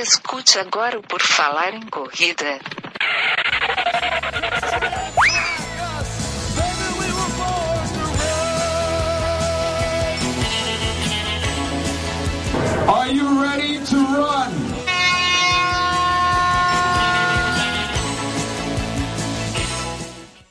Escute agora o Por Falar em Corrida. Are you ready to run?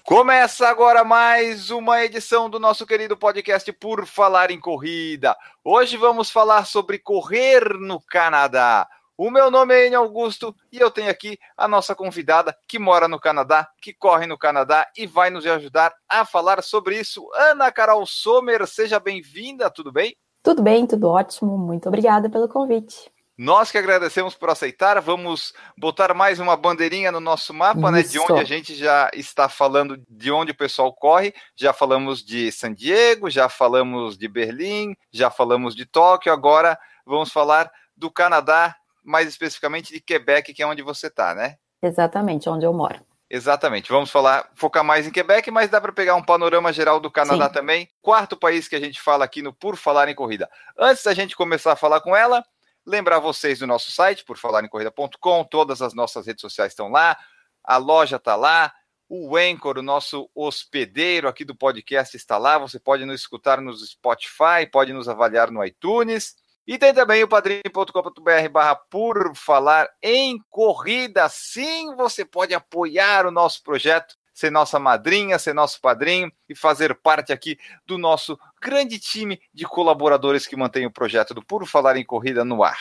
Começa agora mais uma edição do nosso querido podcast Por Falar em Corrida. Hoje vamos falar sobre correr no Canadá. O meu nome é Enio Augusto e eu tenho aqui a nossa convidada que mora no Canadá, que corre no Canadá e vai nos ajudar a falar sobre isso. Ana Carol Sommer, seja bem-vinda, tudo bem? Tudo bem, tudo ótimo. Muito obrigada pelo convite. Nós que agradecemos por aceitar. Vamos botar mais uma bandeirinha no nosso mapa, né? De Isso. onde a gente já está falando, de onde o pessoal corre. Já falamos de San Diego, já falamos de Berlim, já falamos de Tóquio. Agora vamos falar do Canadá, mais especificamente de Quebec, que é onde você está, né? Exatamente, onde eu moro. Exatamente. Vamos falar, focar mais em Quebec, mas dá para pegar um panorama geral do Canadá Sim. também. Quarto país que a gente fala aqui no Por Falar em Corrida. Antes da gente começar a falar com ela, lembrar vocês do nosso site, porfalarencorrida.com, todas as nossas redes sociais estão lá, a loja está lá, o Anchor, o nosso hospedeiro aqui do podcast está lá, você pode nos escutar no Spotify, pode nos avaliar no iTunes. E tem também o padrim.com.br barra por falar em corrida. Sim, você pode apoiar o nosso projeto, ser nossa madrinha, ser nosso padrinho e fazer parte aqui do nosso grande time de colaboradores que mantém o projeto do Por Falar em Corrida no ar.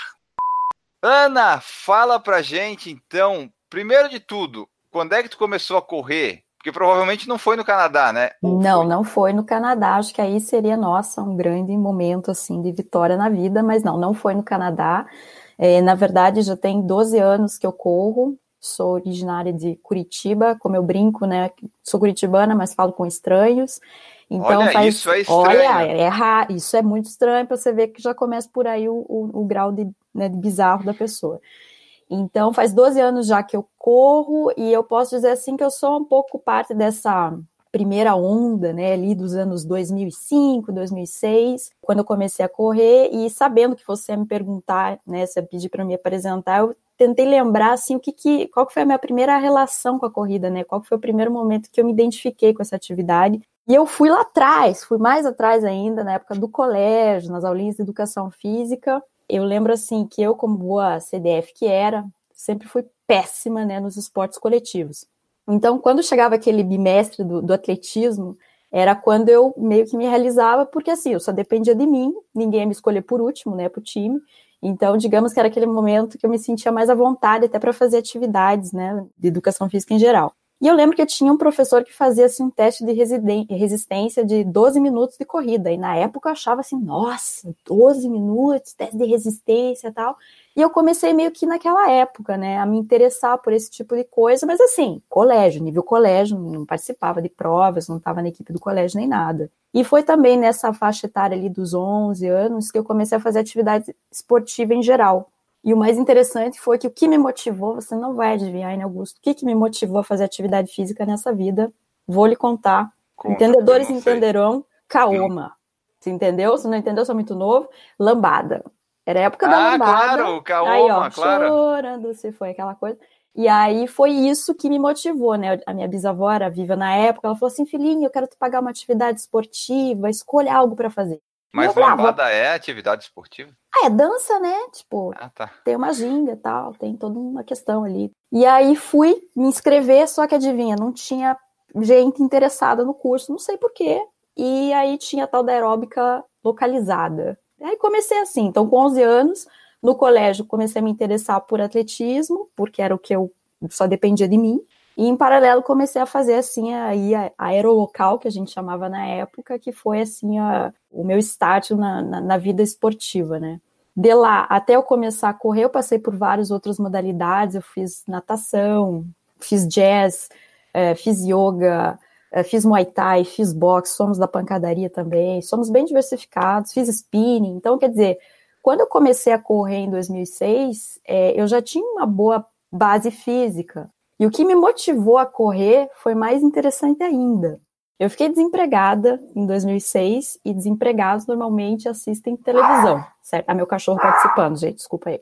Ana, fala pra gente então, primeiro de tudo, quando é que tu começou a correr? Porque provavelmente não foi no Canadá, né? Ou Não, foi? não foi no Canadá. Acho que aí seria, nossa, um grande momento assim de vitória na vida, mas não, não foi no Canadá. É, na verdade, já tem 12 anos que eu corro. Sou originária de Curitiba, como eu brinco, né? Sou curitibana, mas falo com estranhos. Então Olha, faz, isso é estranho. Olha, é isso é muito estranho para você ver que já começa por aí o, o- o grau de, né, de bizarro da pessoa. Então, faz 12 anos já que eu corro e eu posso dizer assim que eu sou um pouco parte dessa primeira onda, né, ali dos anos 2005, 2006, quando eu comecei a correr e sabendo que você ia me perguntar, né, você ia pedir para me apresentar, eu tentei lembrar assim o que, que qual que foi a minha primeira relação com a corrida, né? Qual que foi o primeiro momento que eu me identifiquei com essa atividade? E eu fui lá atrás, fui mais atrás ainda, na época do colégio, nas aulinhas de educação física. Eu lembro assim que eu, como boa CDF que era, sempre fui péssima né, nos esportes coletivos. Então, quando chegava aquele bimestre do, do atletismo, era quando eu meio que me realizava, porque assim, eu só dependia de mim, ninguém ia me escolher por último, né, pro time. Então, digamos que era aquele momento que eu me sentia mais à vontade até para fazer atividades, né, de educação física em geral. E eu lembro que tinha um professor que fazia assim, um teste de resistência de 12 minutos de corrida. E na época eu achava assim, nossa, 12 minutos, teste de resistência e tal. E eu comecei meio que naquela época, né, a me interessar por esse tipo de coisa, mas assim, colégio, nível colégio, não participava de provas, não estava na equipe do colégio nem nada. E foi também nessa faixa etária ali dos 11 anos que eu comecei a fazer atividade esportiva em geral. E o mais interessante foi que o que me motivou, você não vai adivinhar, né, Augusto? O que, que me motivou a fazer atividade física nessa vida? Vou lhe contar. Conta, Entendedores entenderão. Kaoma. Você entendeu? Se não entendeu, sou muito novo. Lambada. Era a época da Ah, lambada. claro, Kaoma, aí, ó, claro. chorando, se foi aquela coisa. E aí foi isso que me motivou, né? A minha bisavó era viva na época, ela falou assim, filhinho, eu quero te pagar uma atividade esportiva, escolha algo para fazer. Mas ah, vou- lambada é atividade esportiva? Ah, é dança, né? Tipo, Ah, tá. tem uma ginga e tal, tem toda uma questão ali. E aí fui me inscrever, só que adivinha, não tinha gente interessada no curso, não sei porquê. E aí tinha a tal da aeróbica localizada. Aí comecei assim, então com 11 anos, no colégio comecei a me interessar por atletismo, porque era o que eu só dependia de mim. E em paralelo comecei a fazer assim a a aerolocal, que a gente chamava na época, que foi assim a- o meu start na, na, na vida esportiva, né? De lá até eu começar a correr, eu passei por várias outras modalidades. Eu fiz natação, fiz jazz, eh, fiz yoga, eh, fiz muay thai, fiz boxe, somos da pancadaria também, somos bem diversificados, fiz spinning. Então, quer dizer, quando eu comecei a correr em 2006, eh, eu já tinha uma boa base física. E o que me motivou a correr foi mais interessante ainda. Eu fiquei desempregada em 2006 e desempregados normalmente assistem televisão, certo? Ah, meu cachorro participando, gente, desculpa aí.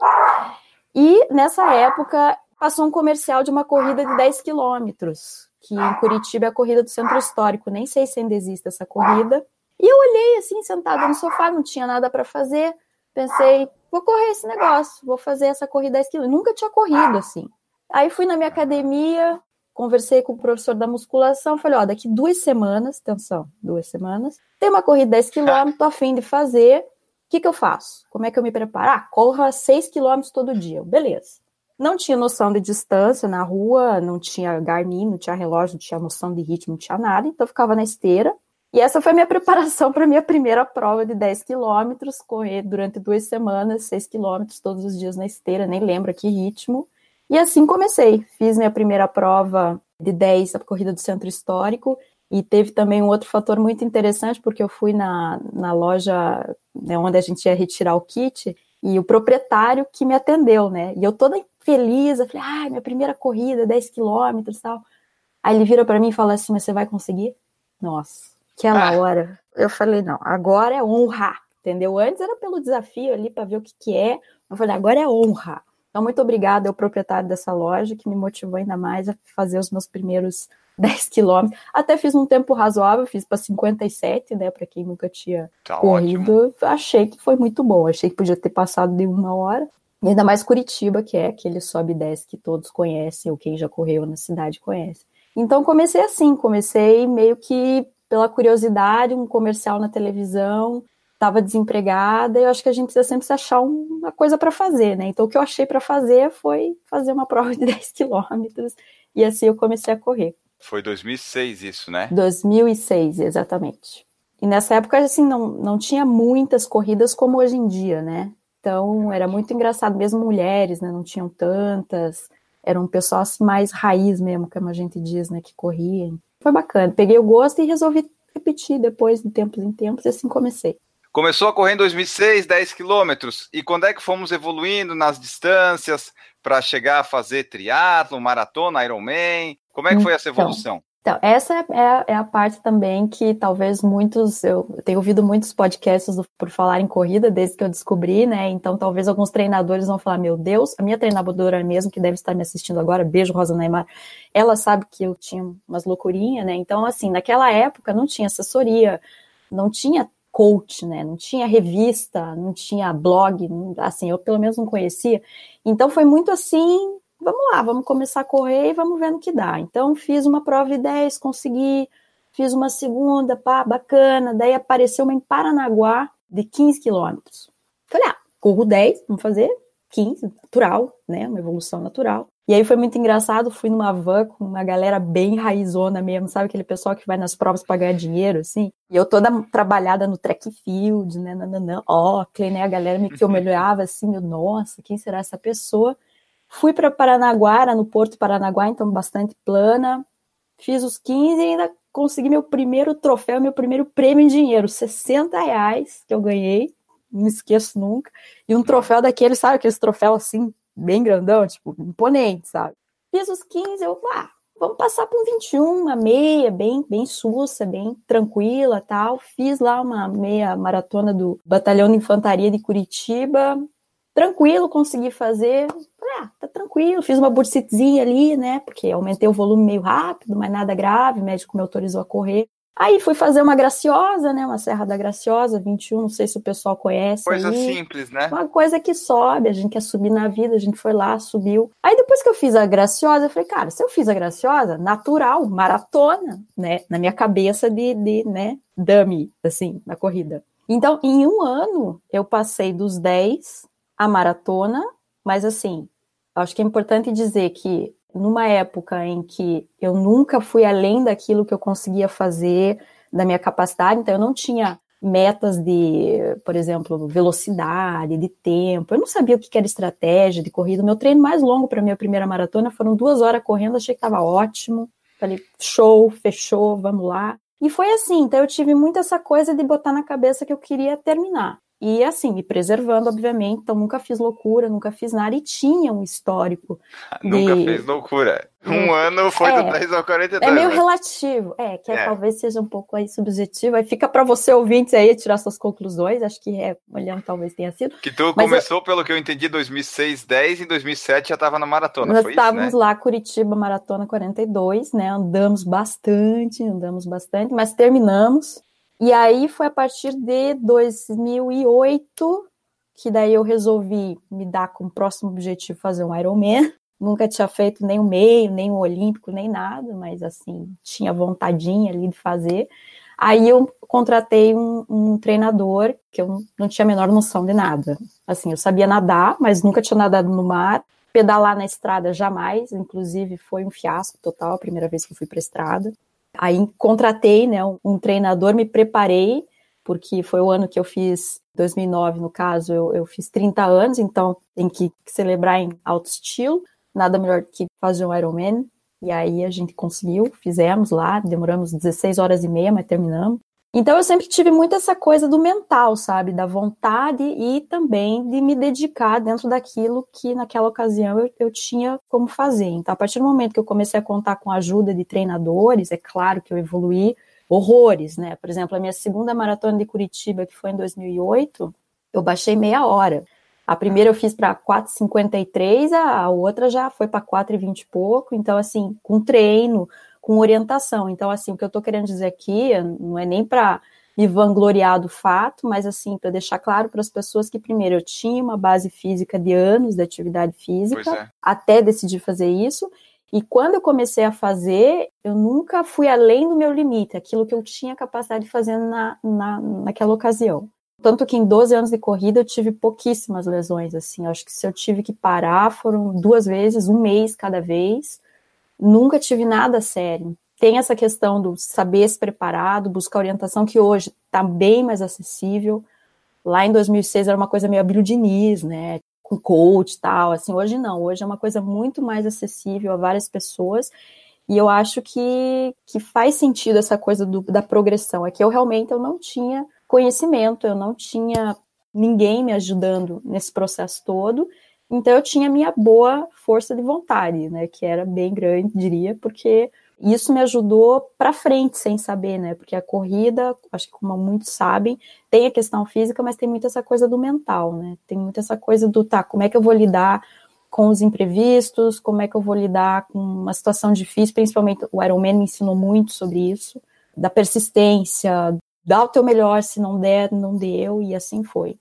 E nessa época passou um comercial de uma corrida de 10 quilômetros, que em Curitiba é a corrida do Centro Histórico. Nem sei se ainda existe essa corrida. E eu olhei assim, sentada no sofá, não tinha nada para fazer. Pensei, vou correr esse negócio, vou fazer essa corrida 10 quilômetros. Nunca tinha corrido assim. Aí fui na minha academia, conversei com o professor da musculação, falei, ó, daqui duas semanas, atenção, duas semanas, tem uma corrida 10 quilômetros, tô a fim de fazer, o que que eu faço? Como é que eu me preparo? Ah, corra 6 quilômetros todo dia, beleza. Não tinha noção de distância na rua, não tinha Garmin, não tinha relógio, não tinha noção de ritmo, não tinha nada, então eu ficava na esteira. E essa foi a minha preparação para a minha primeira prova de 10 quilômetros, correr durante duas semanas, 6 quilômetros todos os dias na esteira, nem lembro que ritmo. E assim comecei. Fiz minha primeira prova de 10, a corrida do centro histórico, e teve também um outro fator muito interessante, porque eu fui na, na loja né, onde a gente ia retirar o kit, e o proprietário que me atendeu, né? E eu toda feliz, eu falei, ah, minha primeira corrida, 10 quilômetros e tal. Aí ele vira para mim e fala assim, mas você vai conseguir? Nossa, aquela ah. hora, eu falei, não, agora é honra, entendeu? Antes era pelo desafio ali para ver o que que é, eu falei, agora é honra. Então, muito obrigada ao proprietário dessa loja, que me motivou ainda mais a fazer os meus primeiros 10 quilômetros. Até fiz um tempo razoável, fiz para 57, né? Para quem nunca tinha tá corrido. Ótimo. Achei que foi muito bom. Achei que podia ter passado de uma hora. E ainda mais Curitiba, que é aquele sobe e desce que todos conhecem, ou quem já correu na cidade conhece. Então comecei assim, comecei meio que pela curiosidade, um comercial na televisão, estava desempregada, e eu acho que a gente precisa sempre achar uma coisa para fazer, né? Então, o que eu achei para fazer foi fazer uma prova de 10 quilômetros, e assim eu comecei a correr. Foi 2006 isso, né? 2006, exatamente. E nessa época, assim, não, não tinha muitas corridas como hoje em dia, né? Então, era muito engraçado, mesmo mulheres, né? Não tinham tantas, era um pessoal assim, mais raiz mesmo, como a gente diz, né? Que corria. Foi bacana. Peguei o gosto e resolvi repetir depois, de tempos em tempos, e assim comecei. Começou a correr em 2006, 10 quilômetros. E quando é que fomos evoluindo nas distâncias para chegar a fazer triatlo, maratona, Ironman? Como é que foi essa então, evolução? Então, então essa é, é, é, a parte também que talvez muitos, eu tenho ouvido muitos podcasts do, por falar em corrida desde que eu descobri, né? Então, talvez alguns treinadores vão falar: Meu Deus, a minha treinadora mesmo, que deve estar me assistindo agora, beijo, Rosa Neymar, ela sabe que eu tinha umas loucurinhas, né? Então, assim, naquela época não tinha assessoria, não tinha coach, né? Não tinha revista, não tinha blog, assim, eu pelo menos não conhecia. Então foi muito assim, vamos lá, vamos começar a correr e vamos ver no que dá. Então fiz uma prova de 10, consegui, fiz uma segunda, pá, bacana, daí apareceu uma em Paranaguá de 15 quilômetros. Falei, ah, corro 10, vamos fazer 15, natural, né? Uma evolução natural. E aí foi muito engraçado, fui numa van com uma galera bem raizona mesmo, sabe? Aquele pessoal que vai nas provas para ganhar dinheiro, assim. E eu toda trabalhada no track field, né? Nananã, Oakley, né? A galera me que eu me olhava assim, meu, nossa, quem será essa pessoa? Fui para Paranaguá, no Porto Paranaguá, então bastante plana. Fiz os 15 e ainda consegui meu primeiro troféu, meu primeiro prêmio em dinheiro, 60 reais que eu ganhei, não esqueço nunca. E um troféu daquele, sabe? Aqueles troféus assim, bem grandão, tipo, imponente, sabe? Fiz os 15, eu, ah, vamos passar para um 21, uma meia, bem, bem sussa, bem tranquila tal. Fiz lá uma meia maratona do Batalhão de Infantaria de Curitiba, tranquilo, consegui fazer. Ah, tá tranquilo, fiz uma bursitezinha ali, né? Porque aumentei o volume meio rápido, mas nada grave, o médico me autorizou a correr. Aí fui fazer uma graciosa, né? Uma Serra da Graciosa, 21, não sei se o pessoal conhece. Coisa aí. simples, né? Uma coisa que sobe, a gente quer subir na vida, a gente foi lá, subiu. Aí depois que eu fiz a graciosa, eu falei, cara, se eu fiz a graciosa, natural, maratona, né? Na minha cabeça de, de né, dummy, assim, na corrida. Então, em um ano, eu passei dos 10 à maratona, mas assim, acho que é importante dizer que numa época em que eu nunca fui além daquilo que eu conseguia fazer, da minha capacidade, então eu não tinha metas de, por exemplo, velocidade, de tempo. Eu não sabia o que era estratégia de corrida. O meu treino mais longo para minha primeira maratona foram duas horas correndo, achei que estava ótimo. Falei, show, fechou, vamos lá. E foi assim, então eu tive muito essa coisa de botar na cabeça que eu queria terminar. E assim, me preservando, obviamente, então nunca fiz loucura, nunca fiz nada, e tinha um histórico. nunca fez loucura. Um é, ano foi é, do 10 ao 42. É meio relativo, é, que é. talvez seja um pouco aí subjetivo, aí fica para você ouvintes aí tirar suas conclusões, acho que é, olhando talvez tenha sido. Que tu começou, eu, pelo que eu entendi, 2006, 10, e em 2007 já estava na maratona, Nós estávamos né? lá, Curitiba, Maratona 42, né, andamos bastante, andamos bastante, mas terminamos, e aí foi a partir de 2008 que daí eu resolvi me dar como próximo objetivo fazer um Ironman. Nunca tinha feito nem o meio, nem o olímpico, nem nada, mas assim, tinha vontadinha ali de fazer. Aí eu contratei um, um, treinador que eu não tinha a menor noção de nada. Assim, eu sabia nadar, mas nunca tinha nadado no mar. Pedalar na estrada jamais, inclusive foi um fiasco total a primeira vez que eu fui para estrada. Aí contratei né, um, treinador, me preparei, porque foi o ano que eu fiz, 2009 no caso, eu, eu fiz 30 anos, então tem que celebrar em alto estilo. Nada melhor que fazer um Ironman. E aí a gente conseguiu, fizemos lá, demoramos 16 horas e meia, mas terminamos. Então eu sempre tive muito essa coisa do mental, sabe? Da vontade e também de me dedicar dentro daquilo que naquela ocasião eu, eu, tinha como fazer. Então, a partir do momento que eu comecei a contar com a ajuda de treinadores, é claro que eu evoluí horrores, né? Por exemplo, a minha segunda maratona de Curitiba, que foi em 2008, eu baixei meia hora. A primeira eu fiz para 4,53, a outra já foi para 4,20 e pouco. Então, assim, com treino, com orientação. Então, assim, o que eu estou querendo dizer aqui não é nem para me vangloriar do fato, mas assim, para deixar claro para as pessoas que, primeiro, eu tinha uma base física de anos de atividade física, é. até decidir fazer isso. E quando eu comecei a fazer, eu nunca fui além do meu limite, aquilo que eu tinha capacidade de fazer na, na, naquela ocasião. Tanto que em 12 anos de corrida eu tive pouquíssimas lesões, assim. Acho que se eu tive que parar, foram duas vezes, um mês cada vez nunca tive nada sério. Tem essa questão do saber se preparado, buscar orientação, que hoje está bem mais acessível. Lá em 2006 era uma coisa meio Abílio Diniz, né? Com coach e tal. Assim, hoje não. Hoje é uma coisa muito mais acessível a várias pessoas. E eu acho que, que faz sentido essa coisa do, da progressão. É que eu realmente eu não tinha conhecimento, eu não tinha ninguém me ajudando nesse processo todo. Então eu tinha minha boa força de vontade, né, que era bem grande, diria, porque isso me ajudou para frente sem saber, né? Porque a corrida, acho que como muitos sabem, tem a questão física, mas tem muito essa coisa do mental, né? Tem muito essa coisa do tá, como é que eu vou lidar com os imprevistos, como é que eu vou lidar com uma situação difícil, principalmente o Ironman me ensinou muito sobre isso, da persistência, dar o teu melhor, se não der, não deu, e assim foi.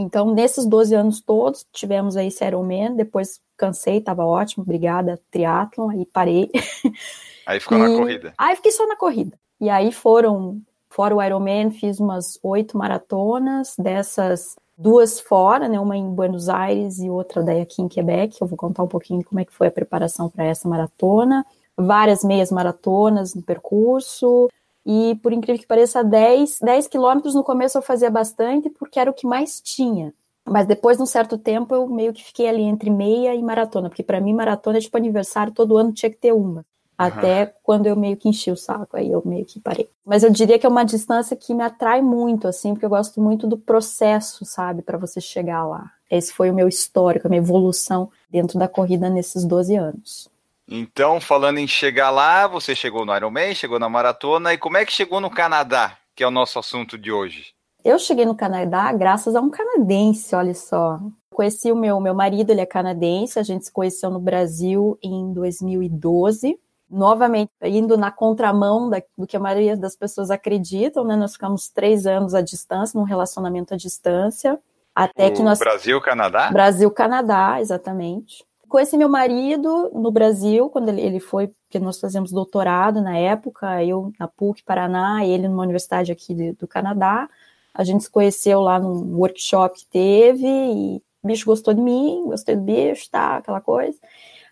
Então, nesses 12 anos todos, tivemos aí esse Ironman, depois cansei, estava ótimo, obrigada, triatlon, aí parei. Aí ficou e... na corrida. Aí fiquei só na corrida. E aí foram, fora o Ironman, fiz umas oito maratonas, dessas duas fora, né, uma em Buenos Aires e outra daí aqui em Quebec, eu vou contar um pouquinho como é que foi a preparação para essa maratona, várias meias maratonas no percurso, e por incrível que pareça, 10, 10 quilômetros no começo eu fazia bastante porque era o que mais tinha. Mas depois de um certo tempo eu meio que fiquei ali entre meia e maratona, porque para mim maratona é tipo aniversário, todo ano tinha que ter uma. Até uhum. quando eu meio que enchi o saco, aí eu meio que parei. Mas eu diria que é uma distância que me atrai muito, assim, porque eu gosto muito do processo, sabe, para você chegar lá. Esse foi o meu histórico, a minha evolução dentro da corrida nesses 12 anos. Então, falando em chegar lá, você chegou no Ironman, chegou na maratona, e como é que chegou no Canadá, que é o nosso assunto de hoje? Eu cheguei no Canadá graças a um canadense, olha só. Conheci o meu, meu marido, ele é canadense, a gente se conheceu no Brasil em 2012. Novamente, indo na contramão da, do que a maioria das pessoas acreditam, né? Nós ficamos três anos à distância, num relacionamento à distância. Até o que nós. Brasil-Canadá? Brasil-Canadá, exatamente. Conheci meu marido no Brasil, quando ele, ele foi, porque nós fazemos doutorado na época, eu na PUC Paraná, ele numa universidade aqui de, do Canadá. A gente se conheceu lá num workshop que teve, e o bicho gostou de mim, gostei do bicho, tá, aquela coisa.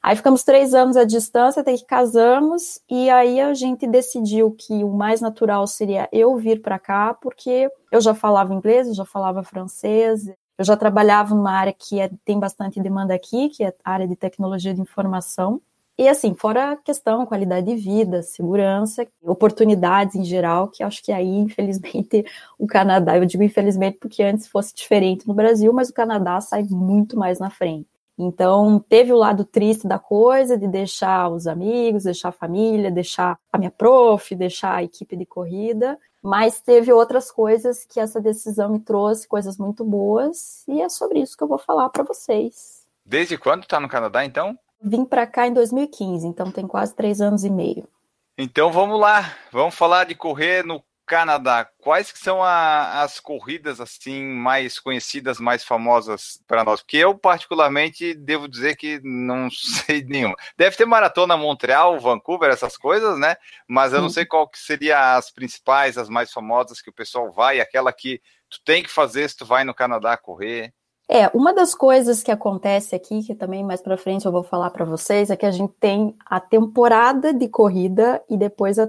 Aí ficamos três anos à distância, até que casamos, e aí a gente decidiu que o mais natural seria eu vir para cá, porque eu já falava inglês, eu já falava francês, eu já trabalhava numa área que é, tem bastante demanda aqui, que é a área de tecnologia de informação. E assim, fora a questão, qualidade de vida, segurança, oportunidades em geral, que acho que aí, infelizmente, o Canadá, eu digo infelizmente porque antes fosse diferente no Brasil, mas o Canadá sai muito mais na frente. Então, teve o lado triste da coisa, de deixar os amigos, deixar a família, deixar a minha prof, deixar a equipe de corrida, mas teve outras coisas que essa decisão me trouxe, coisas muito boas, e é sobre isso que eu vou falar para vocês. Desde quando está no Canadá, então? Vim para cá em 2015, então tem quase três anos e meio. Então vamos lá, vamos falar de correr no Canadá, quais que são a, as corridas assim mais conhecidas, mais famosas para nós? Porque eu particularmente devo dizer que não sei nenhuma. Deve ter maratona Montreal, Vancouver, essas coisas, né? Mas eu não sei qual que seria as principais, as mais famosas que o pessoal vai, aquela que tu tem que fazer se tu vai no Canadá correr. É, uma das coisas que acontece aqui, que também mais para frente eu vou falar para vocês, é que a gente tem a temporada de corrida e depois a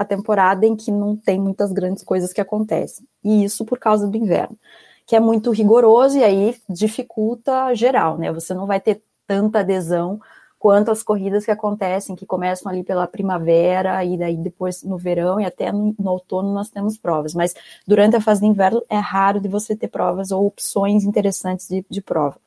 a temporada em que não tem muitas grandes coisas que acontecem. E isso por causa do inverno, que é muito rigoroso e aí dificulta geral, né? Você não vai ter tanta adesão quanto as corridas que acontecem, que começam ali pela primavera e daí depois no verão e até no, no, outono nós temos provas. Mas durante a fase de inverno é raro de você ter provas ou opções interessantes de, de prova.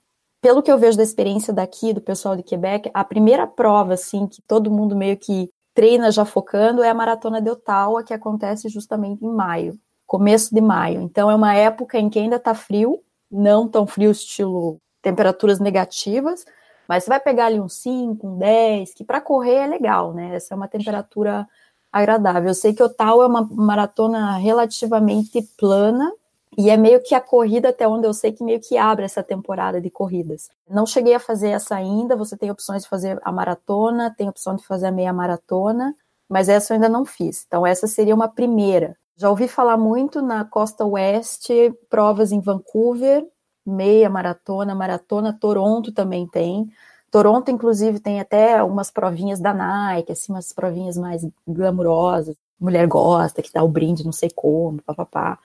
Pelo que eu vejo da experiência daqui, do pessoal de Quebec, a primeira prova, assim, que todo mundo meio que treina já focando é a Maratona de Ottawa, que acontece justamente em maio, começo de maio. Então é uma época em que ainda está frio, não tão frio estilo temperaturas negativas, mas você vai pegar ali um 5, um 10, que para correr é legal, né? Essa é uma temperatura agradável. Eu sei que Ottawa é uma maratona relativamente plana, e é meio que a corrida, até onde eu sei que meio que abre essa temporada de corridas. Não cheguei a fazer essa ainda, você tem opções de fazer a maratona, tem opção de fazer a meia maratona, mas essa eu ainda não fiz. Então, essa seria uma primeira. Já ouvi falar muito na costa oeste, provas em Vancouver, meia maratona, maratona, Toronto também tem. Toronto, inclusive, tem até umas provinhas da Nike, assim, umas provinhas mais glamurosas. Mulher gosta, que dá o brinde, não sei como, papapá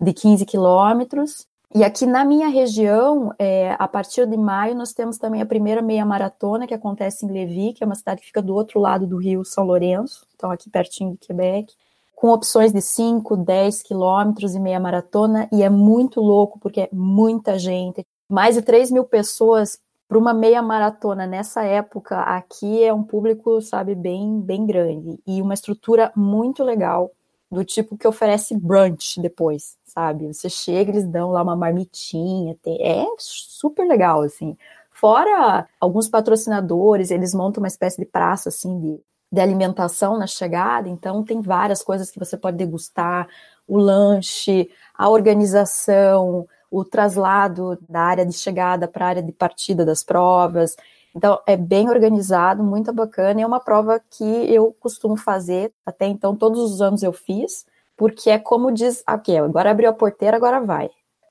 de 15 quilômetros. E aqui na minha região, é, a partir de maio, nós temos também a primeira meia maratona que acontece em Levis, que é uma cidade que fica do outro lado do rio São Lourenço, então aqui pertinho de Quebec, com opções de 5, 10 quilômetros e meia maratona, e é muito louco porque é muita gente, mais de 3 mil pessoas para uma meia maratona nessa época aqui é um público, sabe, bem, bem grande. E uma estrutura muito legal do tipo que oferece brunch depois, sabe? Você chega, eles dão lá uma marmitinha, tem... é super legal, assim. Fora alguns patrocinadores, eles montam uma espécie de praça, assim, de, de alimentação na chegada, então tem várias coisas que você pode degustar, o lanche, a organização, o traslado da área de chegada para a área de partida das provas. Então, é bem organizado, muito bacana, é uma prova que eu costumo fazer, até então, todos os anos eu fiz, porque é como diz, ok, agora abriu a porteira, agora vai.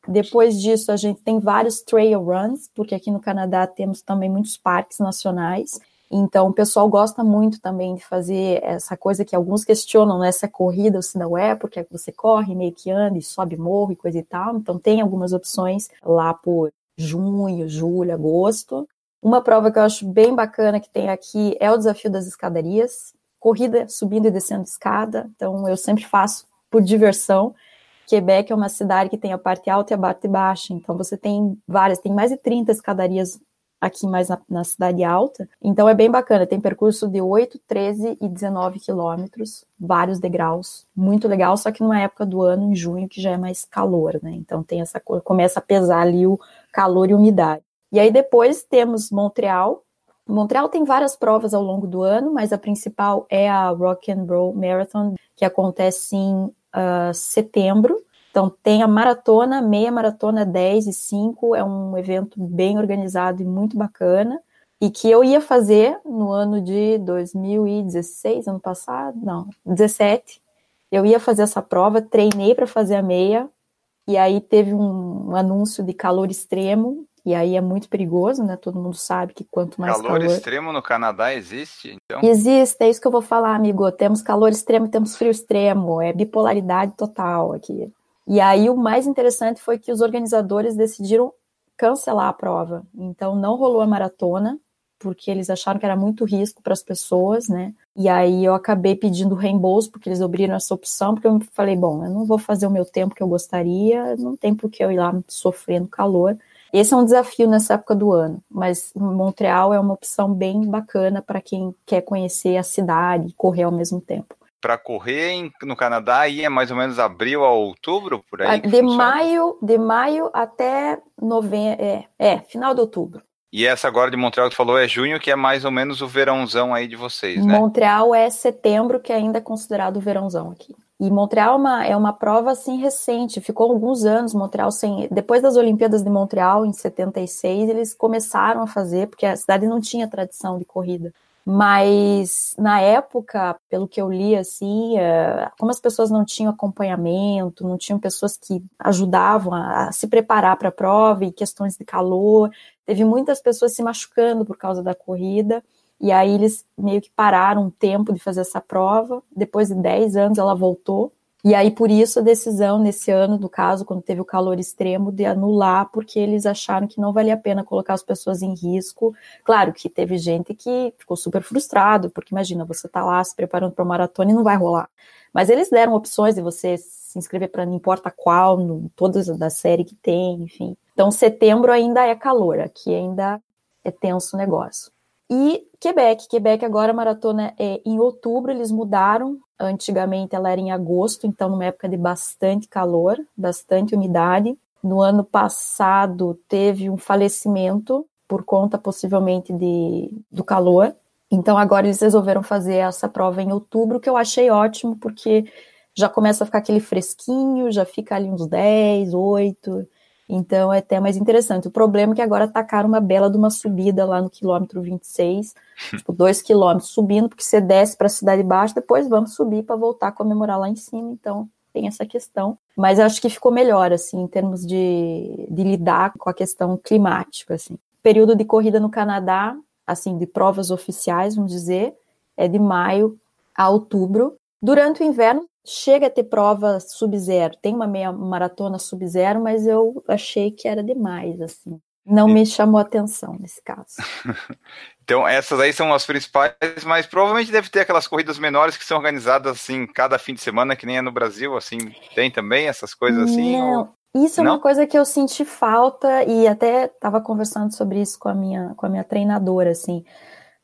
Depois disso, a gente tem vários trail runs, porque aqui no Canadá temos também muitos parques nacionais, então, o pessoal gosta muito também de fazer essa coisa que alguns questionam, né? Se é corrida ou se não é, porque você corre, meio que anda e sobe morro e coisa e tal. Então, tem algumas opções lá por junho, julho, agosto. Uma prova que eu acho bem bacana que tem aqui é o desafio das escadarias, corrida subindo e descendo escada. Então eu sempre faço por diversão. Quebec é uma cidade que tem a parte alta e a parte baixa, então você tem várias, tem mais de 30 escadarias aqui mais na, na cidade alta. Então é bem bacana, tem percurso de 8, 13 e 19 quilômetros, vários degraus, muito legal, só que numa época do ano, em junho, que já é mais calor, né? Então tem essa começa a pesar ali o calor e umidade. E aí depois temos Montreal. Montreal tem várias provas ao longo do ano, mas a principal é a Rock and Roll Marathon, que acontece em uh, setembro. Então tem a maratona, meia maratona 10 e 5, é um evento bem organizado e muito bacana. E que eu ia fazer no ano de 2016, ano passado, não, 17. Eu ia fazer essa prova, treinei para fazer a meia, e aí teve um, um anúncio de calor extremo, e aí é muito perigoso, né? Todo mundo sabe que quanto mais calor... Calor extremo no Canadá existe, então? Existe, é isso que eu vou falar, amigo. Temos calor extremo, temos frio extremo, é bipolaridade total aqui. E aí o mais interessante foi que os organizadores decidiram cancelar a prova. Então não rolou a maratona, porque eles acharam que era muito risco para as pessoas, né? E aí eu acabei pedindo reembolso, porque eles abriram essa opção, porque eu falei, bom, eu não vou fazer o meu tempo que eu gostaria, não tem por que eu ir lá sofrendo calor. Esse é um desafio nessa época do ano, mas Montreal é uma opção bem bacana para quem quer conhecer a cidade e correr ao mesmo tempo. Para correr no Canadá aí é mais ou menos abril a outubro, por aí? De maio, de maio até novembro, é, é, final de outubro. E essa agora de Montreal que falou é junho, que é mais ou menos o verãozão aí de vocês, né? Montreal é setembro, que ainda é considerado o verãozão aqui. E Montreal é uma, é uma prova assim recente, ficou alguns anos Montreal sem. Depois das Olimpíadas de Montreal, em 76, eles começaram a fazer, porque a cidade não tinha tradição de corrida. Mas na época, pelo que eu li, assim, é, como as pessoas não tinham acompanhamento, não tinham pessoas que ajudavam a se preparar para a prova e questões de calor, teve muitas pessoas se machucando por causa da corrida. E aí eles meio que pararam um tempo de fazer essa prova. Depois de 10 anos ela voltou. E aí, por isso, a decisão nesse ano, do caso, quando teve o calor extremo, de anular, porque eles acharam que não valia a pena colocar as pessoas em risco. Claro que teve gente que ficou super frustrado, porque imagina, você tá lá se preparando para maratona e não vai rolar. Mas eles deram opções de você se inscrever para não importa qual, no, todas da série que tem, enfim. Então, setembro ainda é calor, aqui ainda é tenso o negócio. E Quebec, Quebec agora a maratona é em outubro, eles mudaram. Antigamente ela era em agosto, então numa época de bastante calor, bastante umidade. No ano passado teve um falecimento por conta possivelmente de, do calor. Então agora eles resolveram fazer essa prova em outubro, que eu achei ótimo, porque já começa a ficar aquele fresquinho, já fica ali uns 10, 8. Então é até mais interessante. O problema é que agora atacaram uma bela de uma subida lá no quilômetro 26, tipo, dois quilômetros subindo, porque você desce para a cidade baixa, depois vamos subir para voltar a comemorar lá em cima. Então tem essa questão. Mas acho que ficou melhor, assim, em termos de, de lidar com a questão climática, assim. Período de corrida no Canadá, assim, de provas oficiais, vamos dizer, é de maio a outubro. Durante o inverno, chega a ter prova sub-zero, tem uma meia maratona sub-zero, mas eu achei que era demais, assim. Não me chamou atenção nesse caso. então, essas aí são as principais, mas provavelmente deve ter aquelas corridas menores que são organizadas assim cada fim de semana, que nem é no Brasil, assim, tem também essas coisas assim? Não, ou... isso Não? é uma coisa que eu senti falta e até estava conversando sobre isso com a minha com a minha treinadora, assim.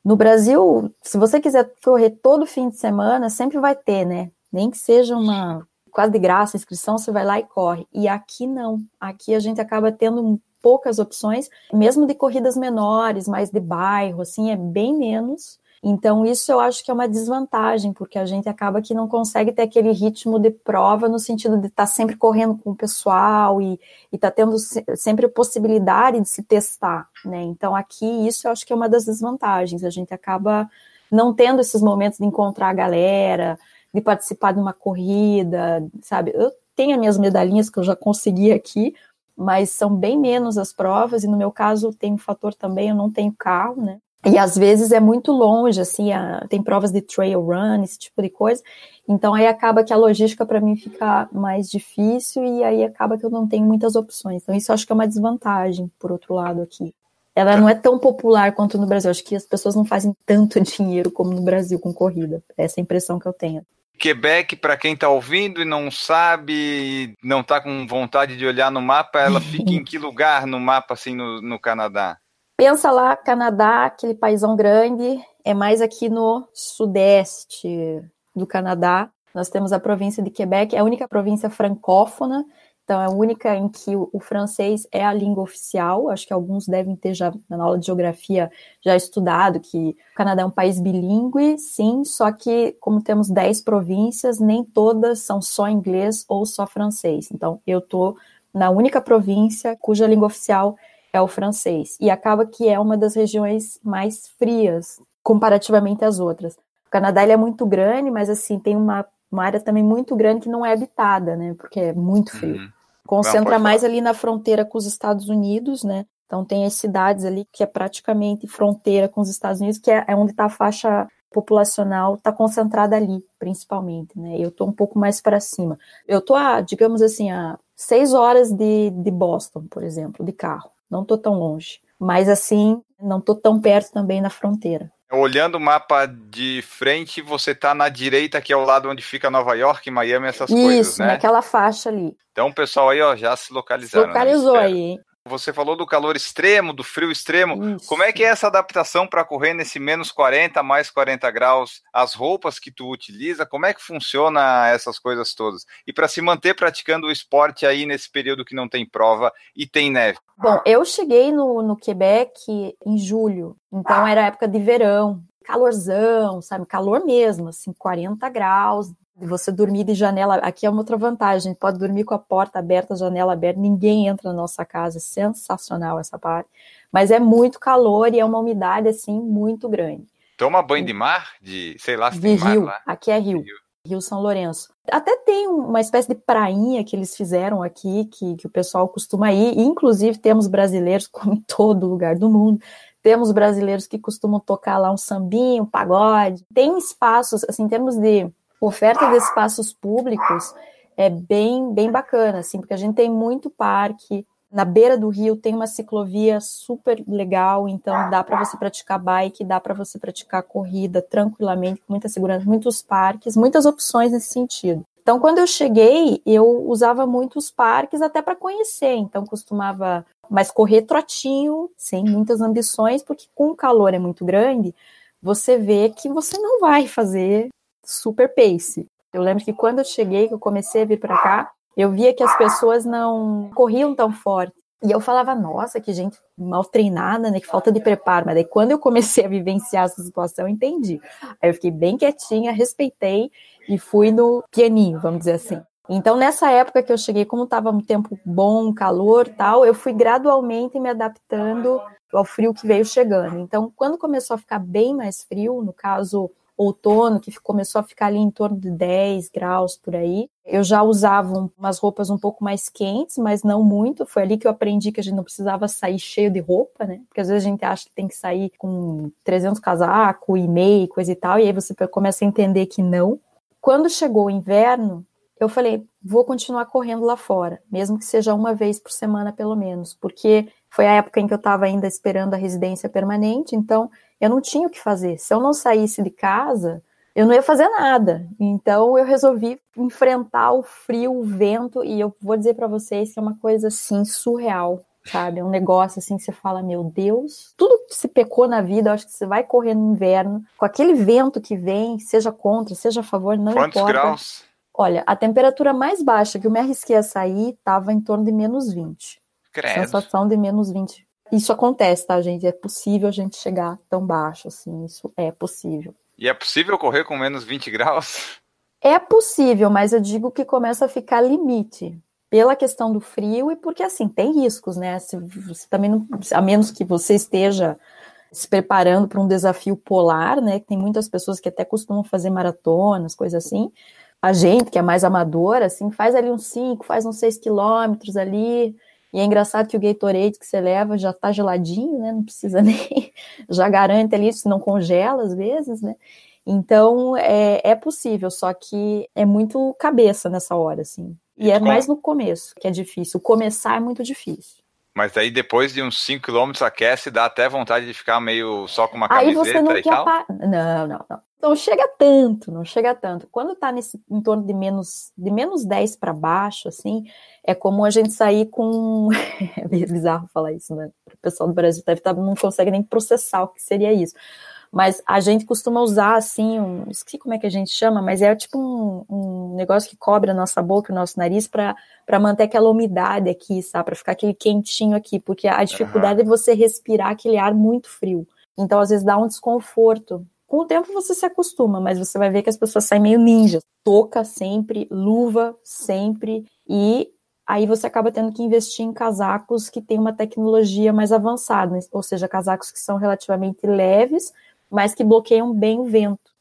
No Brasil, se você quiser correr todo fim de semana, sempre vai ter, né? Nem que seja uma quase de graça inscrição, você vai lá e corre. E aqui não. Aqui a gente acaba tendo poucas opções, mesmo de corridas menores, mais de bairro, assim, é bem menos. Então, isso eu acho que é uma desvantagem, porque a gente acaba que não consegue ter aquele ritmo de prova no sentido de estar tá sempre correndo com o pessoal e estar tá tendo sempre a possibilidade de se testar, né? Então, aqui, isso eu acho que é uma das desvantagens. A gente acaba não tendo esses momentos de encontrar a galera, de participar de uma corrida, sabe? Eu tenho as minhas medalhinhas que eu já consegui aqui, mas são bem menos as provas, e no meu caso tem um fator também, eu não tenho carro, né? E às vezes é muito longe, assim, a, tem provas de trail run, esse tipo de coisa. Então aí acaba que a logística para mim fica mais difícil e aí acaba que eu não tenho muitas opções. Então isso eu acho que é uma desvantagem, por outro lado, aqui. Ela não é tão popular quanto no Brasil. Acho que as pessoas não fazem tanto dinheiro como no Brasil com corrida. Essa é a impressão que eu tenho. Quebec, para quem está ouvindo e não sabe, não está com vontade de olhar no mapa, ela fica em que lugar no mapa, assim, no, no Canadá? Pensa lá, Canadá, aquele paísão grande, é mais aqui no sudeste do Canadá. Nós temos a província de Quebec, é a única província francófona, então, é a única em que o, francês é a língua oficial. Acho que alguns devem ter já, na aula de geografia, já estudado que o Canadá é um país bilíngue, sim, só que, como temos 10 províncias, nem todas são só inglês ou só francês. Então, eu estou na única província cuja língua oficial é o francês. E acaba que é uma das regiões mais frias comparativamente às outras. O Canadá ele é muito grande, mas assim, tem uma uma área também muito grande que não é habitada, né? Porque é muito frio. Uhum. Concentra não, mais ali na fronteira com os Estados Unidos, né? Então tem as cidades ali que é praticamente fronteira com os Estados Unidos, que é, é onde está a faixa populacional está concentrada ali, principalmente, né? Eu estou um pouco mais para cima. Eu estou a, digamos assim, a seis horas de, de Boston, por exemplo, de carro. Não estou tão longe. Mas assim, não estou tão perto também na fronteira. Olhando o mapa de frente, você está na direita, que é o lado onde fica Nova York, Miami, essas Isso, coisas, né? naquela faixa ali. Então pessoal aí, ó, já se localizaram. Se localizou aí, hein? Você falou do calor extremo, do frio extremo. Isso. Como é que é essa adaptação para correr nesse menos 40, mais 40 graus? As roupas que tu utiliza, como é que funciona essas coisas todas? E para se manter praticando o esporte aí nesse período que não tem prova e tem neve? Bom, eu cheguei no, no Quebec em julho, então era época de verão, calorzão, sabe? Calor mesmo, assim, 40 graus. Você dormir de janela, aqui é uma outra vantagem, pode dormir com a porta aberta, a janela aberta, ninguém entra na nossa casa, sensacional essa parte. Mas é muito calor e é uma umidade, assim, muito grande. Toma banho de mar? De, sei lá, se De tem mar rio, lá. aqui é rio. Rio. Rio São Lourenço. Até tem uma espécie de prainha que eles fizeram aqui, que, que o pessoal costuma ir, e, inclusive temos brasileiros, como em todo lugar do mundo, temos brasileiros que costumam tocar lá um sambinho, um pagode. Tem espaços, assim, em termos de oferta de espaços públicos, é bem, bem bacana, assim, porque a gente tem muito parque, na beira do rio tem uma ciclovia super legal, então dá para você praticar bike, dá para você praticar corrida tranquilamente, com muita segurança, muitos parques, muitas opções nesse sentido. Então, quando eu cheguei, eu usava muitos parques até para conhecer, então costumava mais correr trotinho, sem muitas ambições, porque com o calor é muito grande, você vê que você não vai fazer super pace. Eu lembro que quando eu cheguei, que eu comecei a vir para cá, eu via que as pessoas não corriam tão forte. E eu falava, nossa, que gente mal treinada, né? Que falta de preparo. Mas daí, quando eu comecei a vivenciar essa situação, eu entendi. Aí eu fiquei bem quietinha, respeitei e fui no pianinho, vamos dizer assim. Então, nessa época que eu cheguei, como estava um tempo bom, calor tal, eu fui gradualmente me adaptando ao frio que veio chegando. Então, quando começou a ficar bem mais frio, no caso, outono, que começou a ficar ali em torno de 10 graus por aí. Eu já usava umas roupas um pouco mais quentes, mas não muito. Foi ali que eu aprendi que a gente não precisava sair cheio de roupa, né? Porque às vezes a gente acha que tem que sair com 300 casacos e meio, coisa e tal, e aí você começa a entender que não. Quando chegou o inverno, eu falei, vou continuar correndo lá fora, mesmo que seja uma vez por semana pelo menos, porque foi a época em que eu estava ainda esperando a residência permanente, então eu não tinha o que fazer. Se eu não saísse de casa, eu não ia fazer nada. Então eu resolvi enfrentar o frio, o vento, e eu vou dizer para vocês que é uma coisa assim surreal, sabe? É um negócio assim que você fala, meu Deus, tudo que se pecou na vida, eu acho que você vai correr no inverno, com aquele vento que vem, seja contra, seja a favor, não Quantos importa. graus? Olha, a temperatura mais baixa que eu me arrisquei a sair estava em torno de menos 20. Credo. Sensação de menos 20. Isso acontece, tá, gente? É possível a gente chegar tão baixo assim. Isso é possível. E é possível correr com menos 20 graus? É possível, mas eu digo que começa a ficar limite. Pela questão do frio e porque, assim, tem riscos, né? Se você também não, a menos que você esteja se preparando para um desafio polar, né? Tem muitas pessoas que até costumam fazer maratonas, coisas assim. A gente, que é mais amadora, assim, faz ali uns 5, faz uns 6 quilômetros ali, e é engraçado que o Gatorade que você leva já tá geladinho, né? Não precisa nem. Já garante ali, se não congela às vezes, né? Então é, é possível, só que é muito cabeça nessa hora, assim. E é Como- mais no começo que é difícil. Começar é muito difícil. Mas aí depois de uns 5 km aquece, dá até vontade de ficar meio só com uma Aí camiseta você não e quer tal. parar. Não, não, não. Não chega tanto, não chega tanto. Quando tá nesse em torno de menos de menos 10 para baixo, assim, é comum a gente sair com. é bizarro falar isso, né? O pessoal do Brasil deve estar, não consegue nem processar o que seria isso. Mas a gente costuma usar, assim, um, esqueci como é que a gente chama, mas é tipo um, um negócio que cobre a nossa boca, o nosso nariz, para manter aquela umidade aqui, sabe? Para ficar aquele quentinho aqui, porque a dificuldade é você respirar aquele ar muito frio. Então, às vezes, dá um desconforto. Com o tempo você se acostuma, mas você vai ver que as pessoas saem meio ninjas. Toca sempre, luva sempre, e aí você acaba tendo que investir em casacos que têm uma tecnologia mais avançada, ou seja, casacos que são relativamente leves, mas que bloqueiam bem o vento.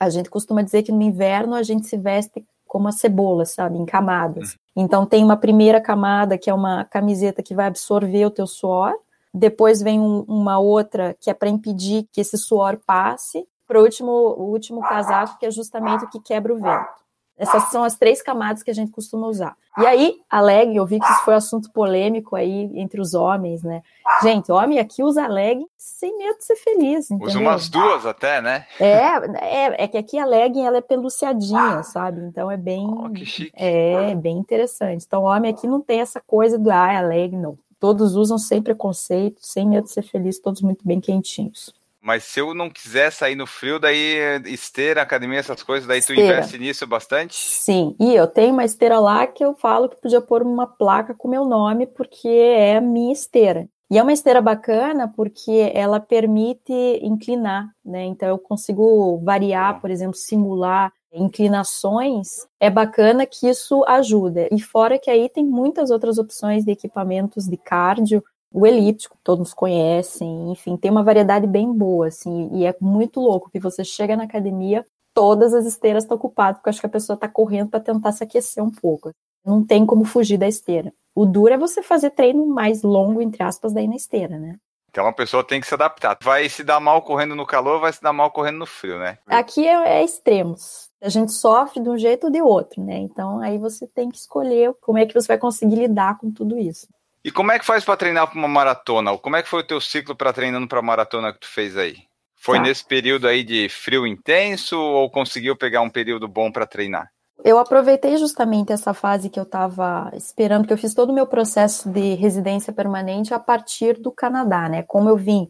A gente costuma dizer que no inverno a gente se veste como a cebola, sabe, em camadas. Então tem uma primeira camada que é uma camiseta que vai absorver o teu suor, depois vem um, uma outra que é para impedir que esse suor passe, para o último, o último casaco que é justamente o que quebra o vento. Essas são as três camadas que a gente costuma usar. E aí, a leg, eu vi que isso foi um assunto polêmico aí entre os homens, né? Gente, homem aqui usa leg sem medo de ser feliz, entendeu? Usa umas duas até, né? É, é, é que aqui a legging ela é peluciadinha, sabe? Então é bem, Oh, que chique. é bem interessante. Então, homem aqui não tem essa coisa do ah, a leg, não. Todos usam sem preconceito, sem medo de ser feliz, todos muito bem quentinhos. Mas se eu não quiser sair no frio, daí esteira, academia, essas coisas, daí tu Esteira. investe nisso bastante? Sim, e eu tenho uma esteira lá que eu falo que podia pôr uma placa com meu nome, porque é a minha esteira. E é uma esteira bacana porque ela permite inclinar, né? Então eu consigo variar, por exemplo, simular inclinações. É bacana que isso ajuda. E fora que aí tem muitas outras opções de equipamentos de cardio, o elíptico, todos conhecem, enfim, tem uma variedade bem boa, assim, e é muito louco que você chega na academia, todas as esteiras estão ocupadas, porque eu acho que a pessoa está correndo para tentar se aquecer um pouco. Não tem como fugir da esteira. O duro é você fazer treino mais longo, entre aspas, daí na esteira, né? Então a pessoa tem que se adaptar. Vai se dar mal correndo no calor, vai se dar mal correndo no frio, né? Aqui é, é extremos. A gente sofre de um jeito ou de outro, né? Então aí você tem que escolher como é que você vai conseguir lidar com tudo isso. E como é que faz para treinar para uma maratona? Como é que foi o teu ciclo para treinando para maratona que tu fez aí? Foi Tá. nesse período aí de frio intenso ou conseguiu pegar um período bom para treinar? Eu aproveitei justamente essa fase que eu estava esperando, que eu fiz todo o meu processo de residência permanente a partir do Canadá, né? Como eu vim,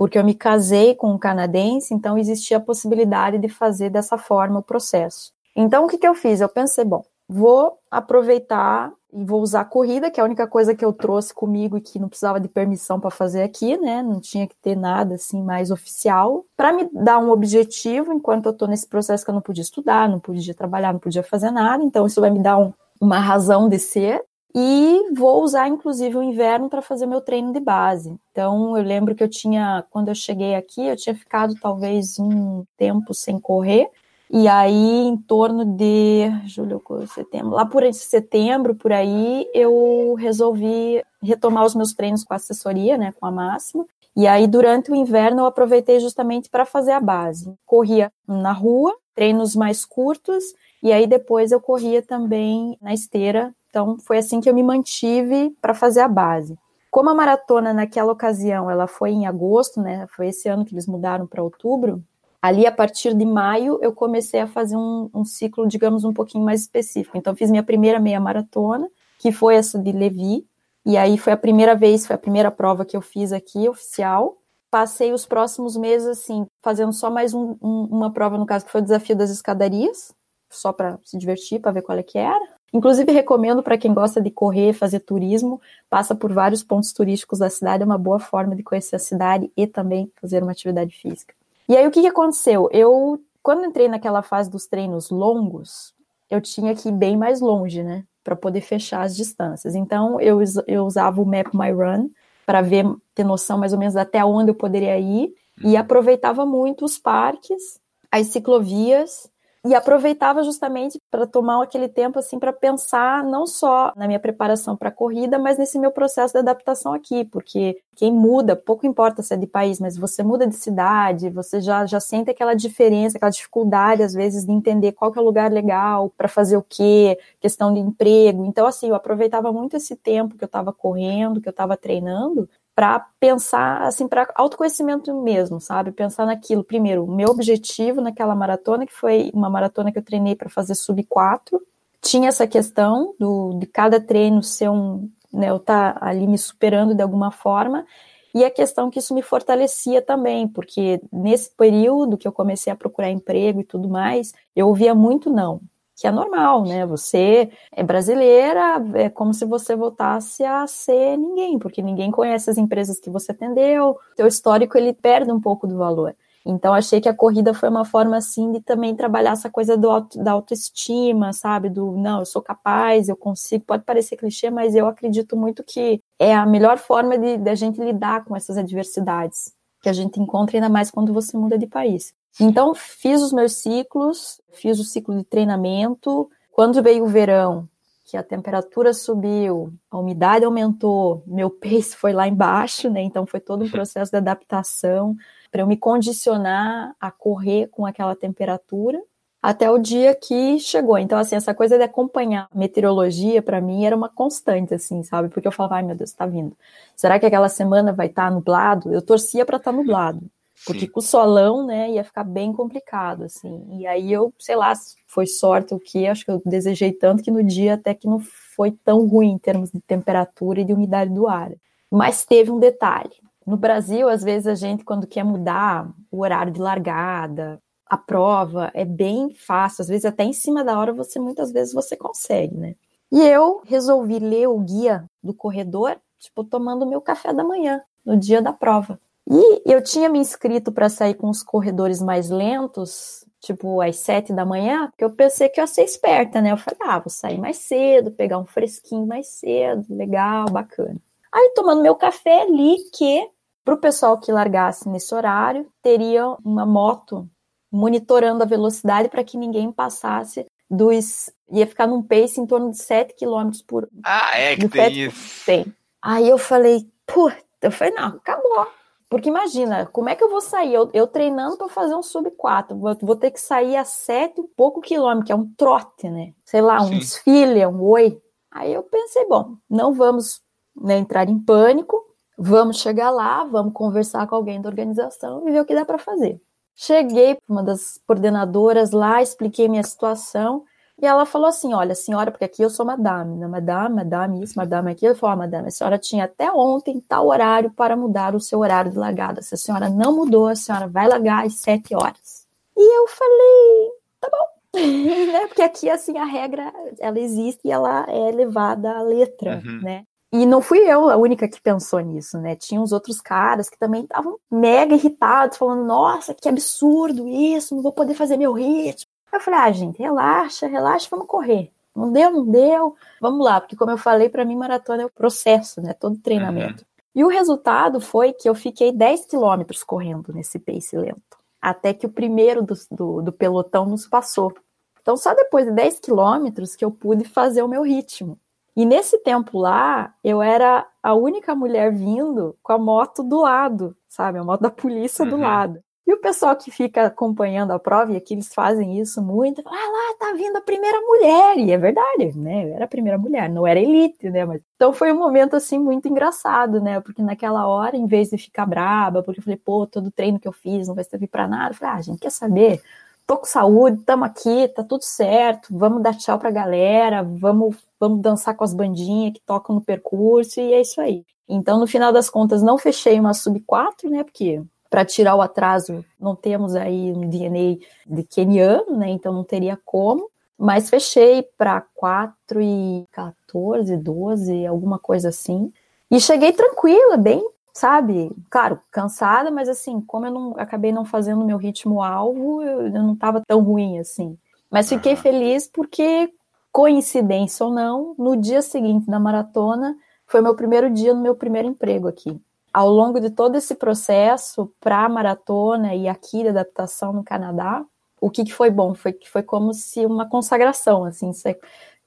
porque eu me casei com um canadense, então existia a possibilidade de fazer dessa forma o processo. Então, o que, que eu fiz? Eu pensei, bom, vou aproveitar e vou usar a corrida, que é a única coisa que eu trouxe comigo e que não precisava de permissão para fazer aqui, né? Não tinha que ter nada assim mais oficial, para me dar um objetivo enquanto eu estou nesse processo que eu não podia estudar, não podia trabalhar, não podia fazer nada. Então isso vai me dar um, uma razão de ser. E vou usar inclusive o inverno para fazer meu treino de base. Então eu lembro que eu tinha, quando eu cheguei aqui, eu tinha ficado talvez um tempo sem correr. E aí, em torno de julho, setembro, lá por setembro, por aí, eu resolvi retomar os meus treinos com a assessoria, né, com a Máxima. E aí, durante o inverno, eu aproveitei justamente para fazer a base. Corria na rua, treinos mais curtos, e aí depois eu corria também na esteira. Então, foi assim que eu me mantive para fazer a base. Como a maratona naquela ocasião, ela foi em agosto, né? Foi esse ano que eles mudaram para outubro. Ali, a partir de maio, eu comecei a fazer um, um, ciclo, digamos, um pouquinho mais específico. Então, fiz minha primeira meia maratona, que foi essa de Levi, e aí foi a primeira vez, foi a primeira prova que eu fiz aqui, oficial. Passei os próximos meses, assim, fazendo só mais um, um, uma prova, no caso, que foi o desafio das escadarias, só para se divertir, para ver qual é que era. Inclusive, recomendo para quem gosta de correr, fazer turismo, passa por vários pontos turísticos da cidade, é uma boa forma de conhecer a cidade e também fazer uma atividade física. E aí, o que, que aconteceu? Eu, quando entrei naquela fase dos treinos longos, eu tinha que ir bem mais longe, né? Para poder fechar as distâncias. Então, eu, eu usava o Map My Run para ver, ter noção mais ou menos até onde eu poderia ir, e aproveitava muito os parques, as ciclovias, e aproveitava justamente para tomar aquele tempo assim para pensar não só na minha preparação para a corrida, mas nesse meu processo de adaptação aqui, porque quem muda, pouco importa se é de país, mas você muda de cidade, você já, já sente aquela diferença, aquela dificuldade às vezes de entender qual que é o lugar legal para fazer o quê, questão de emprego. Então assim, eu aproveitava muito esse tempo que eu estava correndo, que eu estava treinando, para pensar assim para autoconhecimento mesmo, sabe? Pensar naquilo. Primeiro, o meu objetivo naquela maratona, que foi uma maratona que eu treinei para fazer sub 4, tinha essa questão do de cada treino ser um, né, eu tá ali me superando de alguma forma, e a questão que isso me fortalecia também, porque nesse período que eu comecei a procurar emprego e tudo mais, eu ouvia muito não que é normal, né? Você é brasileira, é como se você voltasse a ser ninguém, porque ninguém conhece as empresas que você atendeu, teu histórico ele perde um pouco do valor. Então achei que a corrida foi uma forma assim de também trabalhar essa coisa do auto, da autoestima, sabe? Do não, eu sou capaz, eu consigo. Pode parecer clichê, mas eu acredito muito que é a melhor forma de, de a gente lidar com essas adversidades que a gente encontra ainda mais quando você muda de país. Então, fiz os meus ciclos, fiz o ciclo de treinamento. Quando veio o verão, que a temperatura subiu, a umidade aumentou, meu pace foi lá embaixo, né? Então, foi todo um processo de adaptação para eu me condicionar a correr com aquela temperatura. até o dia que chegou. Então, assim, essa coisa de acompanhar meteorologia, para mim, era uma constante, assim, sabe? Porque eu falava, ai meu Deus, tá vindo. Será que aquela semana vai estar tá nublado? Eu torcia para estar tá nublado. Porque Sim. com o solão, né, ia ficar bem complicado, assim. E aí eu, sei lá, foi sorte o que, acho que eu desejei tanto que no dia até que não foi tão ruim em termos de temperatura e de umidade do ar. Mas teve um detalhe. No Brasil, às vezes a gente, quando quer mudar o horário de largada, a prova é bem fácil, às vezes até em cima da hora você muitas vezes você consegue, né? E eu resolvi ler o guia do corredor, tipo, tomando meu café da manhã, no dia da prova. E eu tinha me inscrito para sair com os corredores mais lentos, tipo às sete da manhã, porque eu pensei que eu ia ser esperta, né? Eu falei, ah, vou sair mais cedo, pegar um fresquinho mais cedo, legal, bacana. Aí, tomando meu café, li que para o pessoal que largasse nesse horário, teria uma moto monitorando a velocidade para que ninguém passasse dos. ia ficar num pace em torno de 7 km por. Ah, é que tem 7... isso. Tem. Aí eu falei, puta, eu falei, não, acabou. Porque imagina, como é que eu vou sair? Eu, eu treinando para fazer um sub 4, vou, ter que sair a 7 e pouco quilômetro, que é um trote, né? Sei lá, um Sim. desfile, um oi. Aí eu pensei, bom, não vamos né, entrar em pânico, vamos chegar lá, vamos conversar com alguém da organização e ver o que dá para fazer. Cheguei para uma das coordenadoras lá, expliquei minha situação, e ela falou assim: Olha, senhora, porque aqui eu sou madame, né? Madame, madame, isso, madame aquilo. Eu falei: oh, madame, a senhora tinha até ontem tal horário para mudar o seu horário de largada. Se a senhora não mudou, a senhora vai largar às sete horas. E eu falei: Tá bom. né? Porque aqui, assim, a regra, ela existe e ela é levada à letra, uhum. né? E não fui eu a única que pensou nisso, né? Tinha uns outros caras que também estavam mega irritados, falando: nossa, que absurdo isso, não vou poder fazer meu ritmo. Eu falei: ah, gente, relaxa, relaxa, vamos correr. Não deu, não deu, vamos lá, porque como eu falei, para mim, maratona é o processo, né? Todo treinamento. Uhum. E o resultado foi que eu fiquei 10 quilômetros correndo nesse pace lento, até que o primeiro do, do, do pelotão nos passou. Então, só depois de 10 quilômetros que eu pude fazer o meu ritmo. E nesse tempo lá, eu era a única mulher vindo com a moto do lado, sabe? A moto da polícia uhum. do lado. E o pessoal que fica acompanhando a prova, e aqui eles fazem isso muito, ah lá, tá vindo a primeira mulher. E é verdade, né? Eu era a primeira mulher, não era elite, né? Mas... Então foi um momento, assim, muito engraçado, né? Porque naquela hora, em vez de ficar braba, porque eu falei, pô, todo treino que eu fiz não vai servir pra nada, eu falei, ah, gente, quer saber? Tô com saúde, estamos aqui, tá tudo certo, vamos dar tchau pra galera, vamos vamos dançar com as bandinhas que tocam no percurso e é isso aí. Então, no final das contas, não fechei uma sub 4, né? Porque para tirar o atraso, não temos aí um DNA de keniano, né? Então não teria como. Mas fechei para 4 e 14, 12, alguma coisa assim. E cheguei tranquila, bem, sabe? Claro, cansada, mas assim, como eu não acabei não fazendo meu ritmo alvo, eu, eu não estava tão ruim assim. Mas fiquei feliz porque coincidência ou não, no dia seguinte da maratona, foi meu primeiro dia no meu primeiro emprego aqui. Ao longo de todo esse processo para a maratona e aqui de adaptação no Canadá, o que, que foi bom foi que foi como se uma consagração, assim,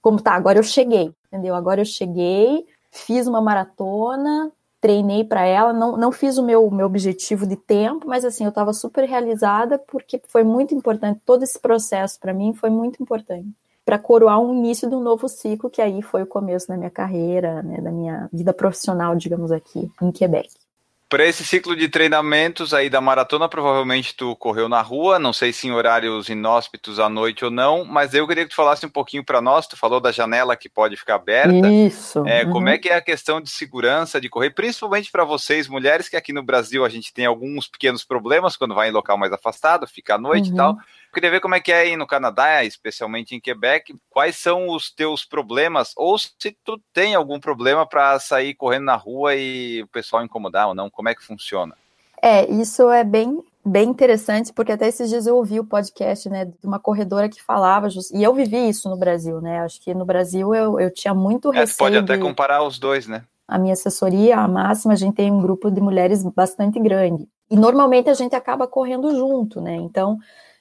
como tá, agora eu cheguei, entendeu? Agora eu cheguei, fiz uma maratona, treinei para ela, não, não fiz o meu, meu objetivo de tempo, mas assim, eu estava super realizada porque foi muito importante, todo esse processo para mim foi muito importante para coroar um início de um novo ciclo, que aí foi o começo da minha carreira, né, da minha vida profissional, digamos aqui, em Quebec. Para esse ciclo de treinamentos aí da maratona, provavelmente tu correu na rua, não sei se em horários inóspitos à noite ou não, mas eu queria que tu falasse um pouquinho para nós, tu falou da janela que pode ficar aberta. Isso. É, uhum. Como é que é a questão de segurança de correr, principalmente para vocês mulheres, que aqui no Brasil a gente tem alguns pequenos problemas quando vai em local mais afastado, fica à noite uhum. e tal queria ver como é que é aí no Canadá, especialmente em Quebec. Quais são os teus problemas, ou se tu tem algum problema para sair correndo na rua e o pessoal incomodar ou não? Como é que funciona? É, isso é bem bem interessante, porque até esses dias eu ouvi o podcast, né, de uma corredora que falava, e eu vivi isso no Brasil, né, acho que no Brasil eu, eu tinha muito é, receio pode até de... comparar os dois, né? A minha assessoria, a máxima, a gente tem um grupo de mulheres bastante grande, e normalmente a gente acaba correndo junto, né, então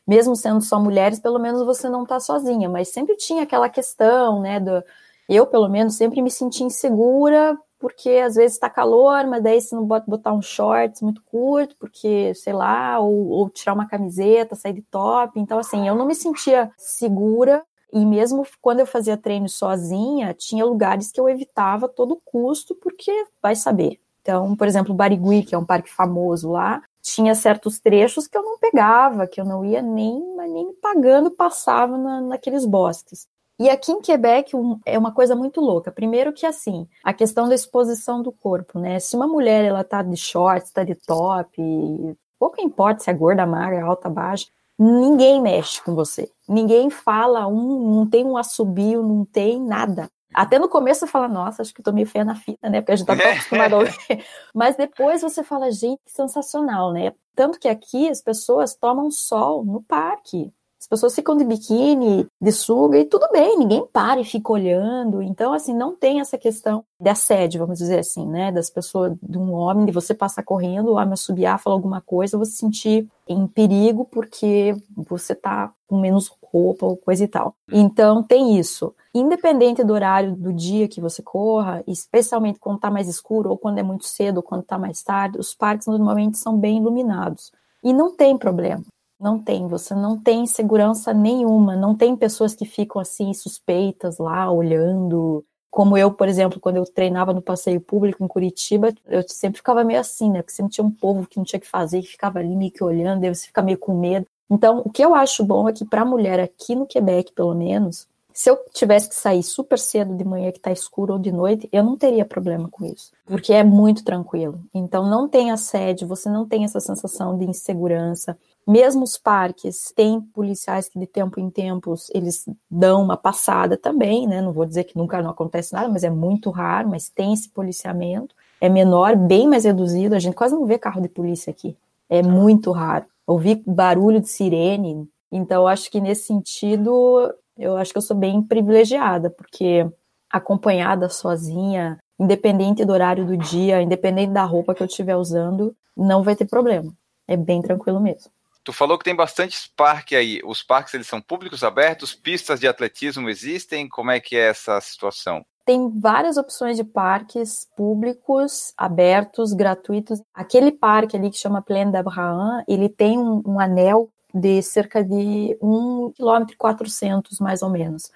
mesmo sendo só mulheres, pelo menos você não está sozinha, mas sempre tinha aquela questão, né, do, eu pelo menos sempre me senti insegura porque às vezes está calor, mas daí você não botar um shorts muito curto, porque, sei lá, ou, ou tirar uma camiseta, sair de top. Então, assim, eu não me sentia segura e mesmo quando eu fazia treino sozinha, tinha lugares que eu evitava a todo custo, porque vai saber. Então, por exemplo, Barigui, que é um parque famoso lá, tinha certos trechos que eu não pegava, que eu não ia nem, nem pagando, passava na, naqueles bosques. E aqui em Quebec um, é uma coisa muito louca. Primeiro que assim, a questão da exposição do corpo, né? Se uma mulher ela tá de shorts, tá de top, pouco importa se é gorda, magra, alta, baixa, ninguém mexe com você. Ninguém fala um, não tem um assobio, não tem nada. Até no começo você fala, nossa, acho que eu tô meio feia na fita, né? Porque a gente tá tão acostumado a ouvir. Mas depois você fala, gente, sensacional, né? Tanto que aqui as pessoas tomam sol no parque. As pessoas ficam de biquíni, de suga, e tudo bem, ninguém para e fica olhando. Então, assim, não tem essa questão de assédio, vamos dizer assim, né? Das pessoas, de um homem, de você passar correndo, o homem assobiar, falar alguma coisa, você sentir em perigo porque você tá com menos roupa ou coisa e tal. Então, tem isso. Independente do horário do dia que você corra, especialmente quando tá mais escuro, ou quando é muito cedo, ou quando tá mais tarde, os parques normalmente são bem iluminados. E não tem problema. Não tem, você não tem segurança nenhuma, não tem pessoas que ficam assim suspeitas lá olhando. Como eu, por exemplo, quando eu treinava no passeio público em Curitiba, eu sempre ficava meio assim, né? Porque sempre tinha um povo que não tinha que fazer, que ficava ali meio que olhando, aí você fica meio com medo. Então, o que eu acho bom é que para mulher aqui no Quebec, pelo menos, se eu tivesse que sair super cedo de manhã que está escuro ou de noite, eu não teria problema com isso, porque é muito tranquilo. Então não tem assédio, você não tem essa sensação de insegurança. Mesmo os parques têm policiais que de tempo em tempos eles dão uma passada também, né? Não vou dizer que nunca não acontece nada, mas é muito raro, mas tem esse policiamento. É menor, bem mais reduzido. A gente quase não vê carro de polícia aqui. É muito raro. Ouvir barulho de sirene. Então, acho que nesse sentido, eu acho que eu sou bem privilegiada, porque acompanhada sozinha, independente do horário do dia, independente da roupa que eu estiver usando, não vai ter problema. É bem tranquilo mesmo. Tu falou que tem bastantes parques aí. Os parques eles são públicos abertos? Pistas de atletismo existem? Como é que é essa situação? Tem várias opções de parques públicos, abertos, gratuitos. Aquele parque ali que chama Plaine d'Abraham, ele tem um, um anel de cerca de 1,4 km mais ou menos.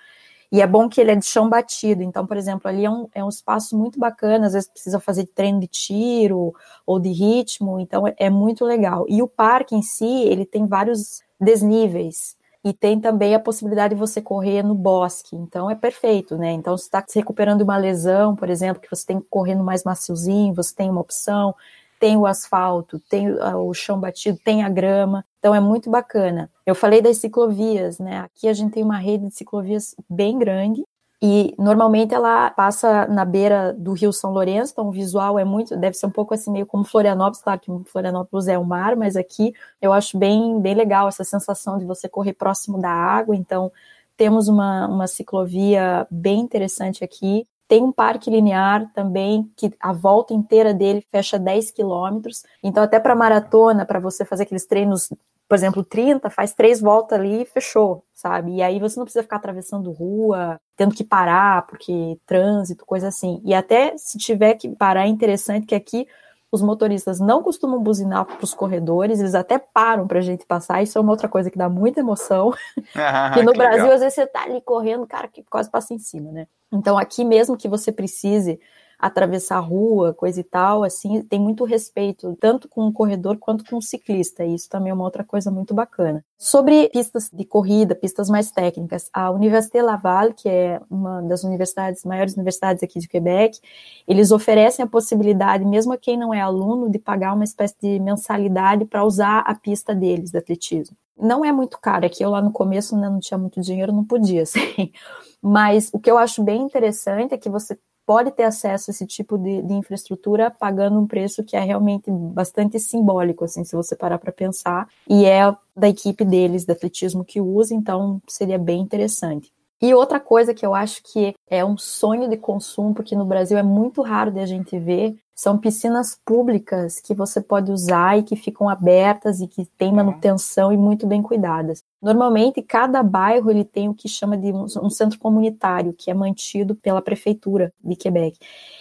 E é bom que ele é de chão batido. Então, por exemplo, ali é um, é um espaço muito bacana. Às vezes precisa fazer treino de tiro ou de ritmo. Então, é, é muito legal. E o parque em si, ele tem vários desníveis. E tem também a possibilidade de você correr no bosque. Então, é perfeito, né? Então, se está se recuperando de uma lesão, por exemplo, que você tem que correr no mais maciozinho, você tem uma opção tem o asfalto, tem o chão batido, tem a grama, então é muito bacana. Eu falei das ciclovias, né? Aqui a gente tem uma rede de ciclovias bem grande e normalmente ela passa na beira do Rio São Lourenço, então o visual é muito, deve ser um pouco assim meio como Florianópolis, claro que Florianópolis é o mar, mas aqui eu acho bem, bem legal essa sensação de você correr próximo da água, então temos uma, uma ciclovia bem interessante aqui. Tem um parque linear também, que a volta inteira dele fecha 10 quilômetros. Então, até para maratona, para você fazer aqueles treinos, por exemplo, 30, faz três voltas ali e fechou, sabe? E aí você não precisa ficar atravessando rua, tendo que parar, porque trânsito, coisa assim. E até se tiver que parar, é interessante que aqui os motoristas não costumam buzinar para os corredores, eles até param para a gente passar. Isso é uma outra coisa que dá muita emoção. Ah, que no que Brasil, legal. às vezes, você tá ali correndo, cara, que quase passa em cima, né? Então, aqui mesmo que você precise atravessar a rua, coisa e tal, assim, tem muito respeito, tanto com o corredor quanto com o ciclista, e isso também é uma outra coisa muito bacana. Sobre pistas de corrida, pistas mais técnicas, a Université Laval, que é uma das universidades, maiores universidades aqui de Quebec, eles oferecem a possibilidade, mesmo a quem não é aluno, de pagar uma espécie de mensalidade para usar a pista deles de atletismo. Não é muito caro, aqui eu lá no começo né, não tinha muito dinheiro, não podia, assim. Mas o que eu acho bem interessante é que você pode ter acesso a esse tipo de, de infraestrutura pagando um preço que é realmente bastante simbólico, assim, se você parar para pensar, e é da equipe deles de atletismo que usa, então seria bem interessante. E outra coisa que eu acho que é um sonho de consumo, porque no Brasil é muito raro de a gente ver, são piscinas públicas que você pode usar e que ficam abertas e que têm manutenção e muito bem cuidadas. Normalmente, cada bairro ele tem o que chama de um, um, centro comunitário, que é mantido pela prefeitura de Quebec.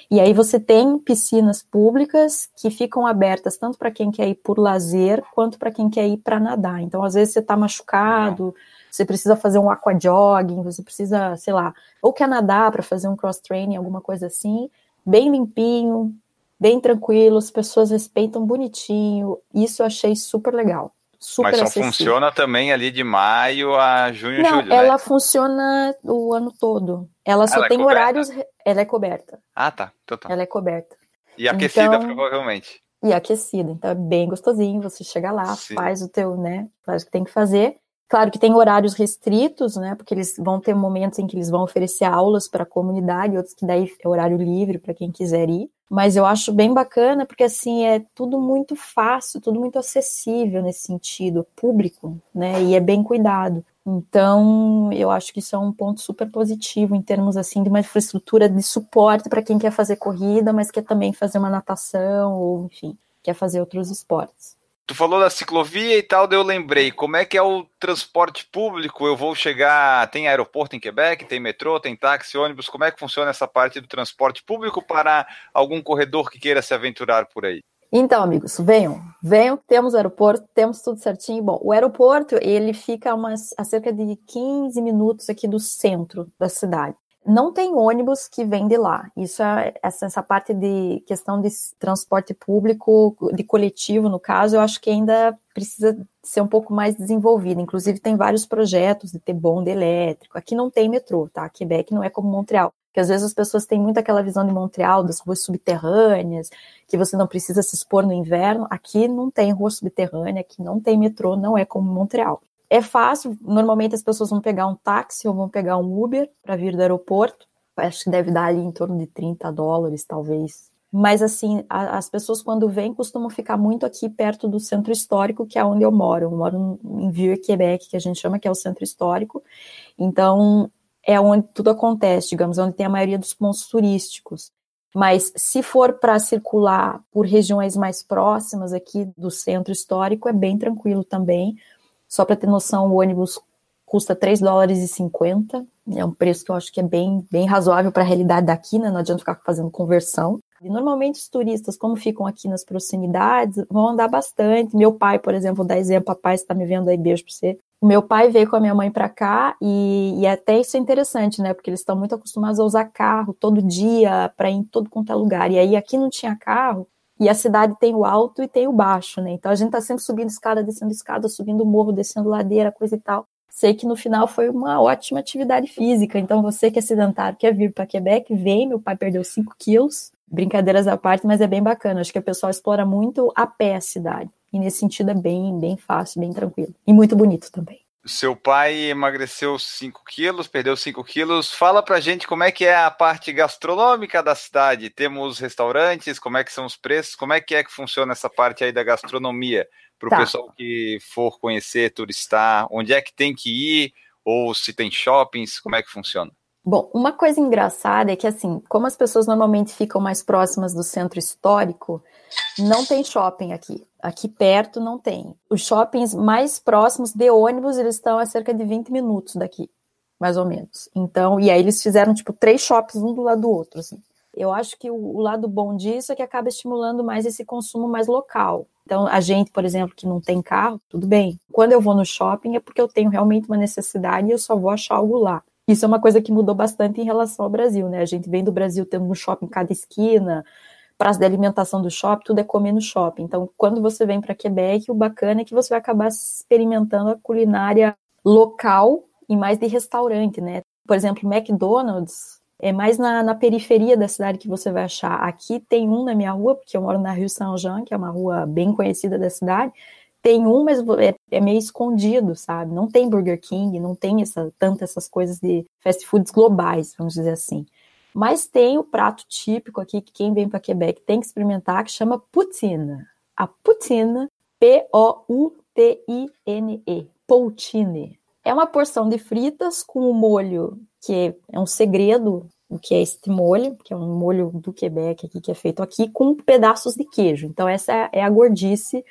E aí você tem piscinas públicas que ficam abertas tanto para quem quer ir por lazer, quanto para quem quer ir para nadar. Então, às vezes você está machucado, você precisa fazer um aquajogging, você precisa, sei lá, ou quer nadar para fazer um cross-training, alguma coisa assim, bem limpinho, bem tranquilo, as pessoas respeitam bonitinho. Isso eu achei super legal. Super Mas só acessível. funciona também ali de maio a junho, Não, julho, ela né? funciona o ano todo. Ela só Ela é tem coberta? horários. Ela é coberta. Ah, tá. Então tá. Ela é coberta. E aquecida, Então- provavelmente. E aquecida. Então é bem gostosinho. Você chega lá, Sim. faz o teu, né? Faz o que tem que fazer. Claro que tem horários restritos, né? Porque eles vão ter momentos em que eles vão oferecer aulas para a comunidade, outros que daí é horário livre para quem quiser ir. Mas eu acho bem bacana, porque assim é tudo muito fácil, tudo muito acessível nesse sentido, público, né? E é bem cuidado. Então, eu acho que isso é um ponto super positivo em termos assim de uma infraestrutura de suporte para quem quer fazer corrida, mas quer também fazer uma natação ou, enfim, quer fazer outros esportes. Tu falou da ciclovia e tal, daí eu lembrei. Como é que é o transporte público? Eu vou chegar. Tem aeroporto em Quebec, tem metrô, tem táxi, ônibus. Como é que funciona essa parte do transporte público para algum corredor que queira se aventurar por aí? Então, amigos, venham, venham, temos aeroporto, temos tudo certinho. Bom, o aeroporto, ele fica umas, a cerca de 15 minutos aqui do centro da cidade. Não tem ônibus que vem de lá. Isso é essa, essa parte de questão de transporte público, de coletivo, no caso, eu acho que ainda precisa ser um pouco mais desenvolvida. Inclusive, tem vários projetos de ter bonde elétrico. Aqui não tem metrô, tá? Quebec não é como Montreal. Porque às vezes as pessoas têm muito aquela visão de Montreal, das ruas subterrâneas, que você não precisa se expor no inverno. Aqui não tem rua subterrânea, aqui não tem metrô, não é como Montreal. É fácil, normalmente as pessoas vão pegar um táxi ou vão pegar um Uber para vir do aeroporto. Acho que deve dar ali em torno de 30 dólares, talvez. Mas assim, a, as pessoas quando vêm costumam ficar muito aqui perto do centro histórico, que é onde eu moro. Eu moro em Vieux, Quebec, que a gente chama que é o centro histórico. Então, é onde tudo acontece, digamos, onde tem a maioria dos pontos turísticos. Mas se for para circular por regiões mais próximas aqui do centro histórico, é bem tranquilo também. Só para ter noção, o ônibus custa 3 dólares e 50. É um preço que eu acho que é bem, bem razoável para a realidade daqui, né? Não adianta ficar fazendo conversão. E normalmente os turistas, como ficam aqui nas proximidades, vão andar bastante. Meu pai, por exemplo, vou dar exemplo, papai está me vendo aí, beijo para você. O meu pai veio com a minha mãe para cá e, e, até isso é interessante, né? Porque eles estão muito acostumados a usar carro todo dia para ir em todo quanto é lugar. E aí aqui não tinha carro e a cidade tem o alto e tem o baixo, né? Então a gente tá sempre subindo escada, descendo escada, subindo morro, descendo ladeira, coisa e tal. Sei que no final foi uma ótima atividade física. Então você que é sedentário, quer vir para Quebec, vem. Meu pai perdeu 5 quilos. Brincadeiras à parte, mas é bem bacana. Acho que o pessoal explora muito a pé a cidade. E nesse sentido é bem, bem fácil, bem tranquilo. E muito bonito também. Seu pai emagreceu 5 quilos, perdeu 5 quilos. Fala pra gente como é que é a parte gastronômica da cidade. Temos restaurantes, como é que são os preços, como é que é que funciona essa parte aí da gastronomia para o Tá. pessoal que for conhecer, turistar, onde é que tem que ir, ou se tem shoppings, como é que funciona? Bom, uma coisa engraçada é que, assim, como as pessoas normalmente ficam mais próximas do centro histórico, não tem shopping aqui. Aqui perto não tem. Os shoppings mais próximos de ônibus, eles estão a cerca de 20 minutos daqui, mais ou menos. Então, e aí eles fizeram, tipo, três shoppings um do lado do outro, assim. Eu acho que o, lado bom disso é que acaba estimulando mais esse consumo mais local. Então, a gente, por exemplo, que não tem carro, tudo bem. Quando eu vou no shopping é porque eu tenho realmente uma necessidade e eu só vou achar algo lá. Isso é uma coisa que mudou bastante em relação ao Brasil, né? A gente vem do Brasil tendo um shopping em cada esquina, praça de alimentação do shopping, tudo é comer no shopping. Então, quando você vem para Quebec, o bacana é que você vai acabar experimentando a culinária local e mais de restaurante, né? Por exemplo, McDonald's é mais na, na, periferia da cidade que você vai achar. Aqui tem um na minha rua, porque eu moro na Rue Saint-Jean, que é uma rua bem conhecida da cidade. Tem um, mas é, é, meio escondido, sabe? Não tem Burger King, não tem essa, tanto essas coisas de fast foods globais, vamos dizer assim. Mas tem o prato típico aqui que quem vem para Quebec tem que experimentar, que chama poutine. A poutine, P-O-U-T-I-N-E, poutine. É uma porção de fritas com um molho que é um segredo, o que é este molho, que é um molho do Quebec aqui, que é feito aqui, com pedaços de queijo. Então essa é a gordice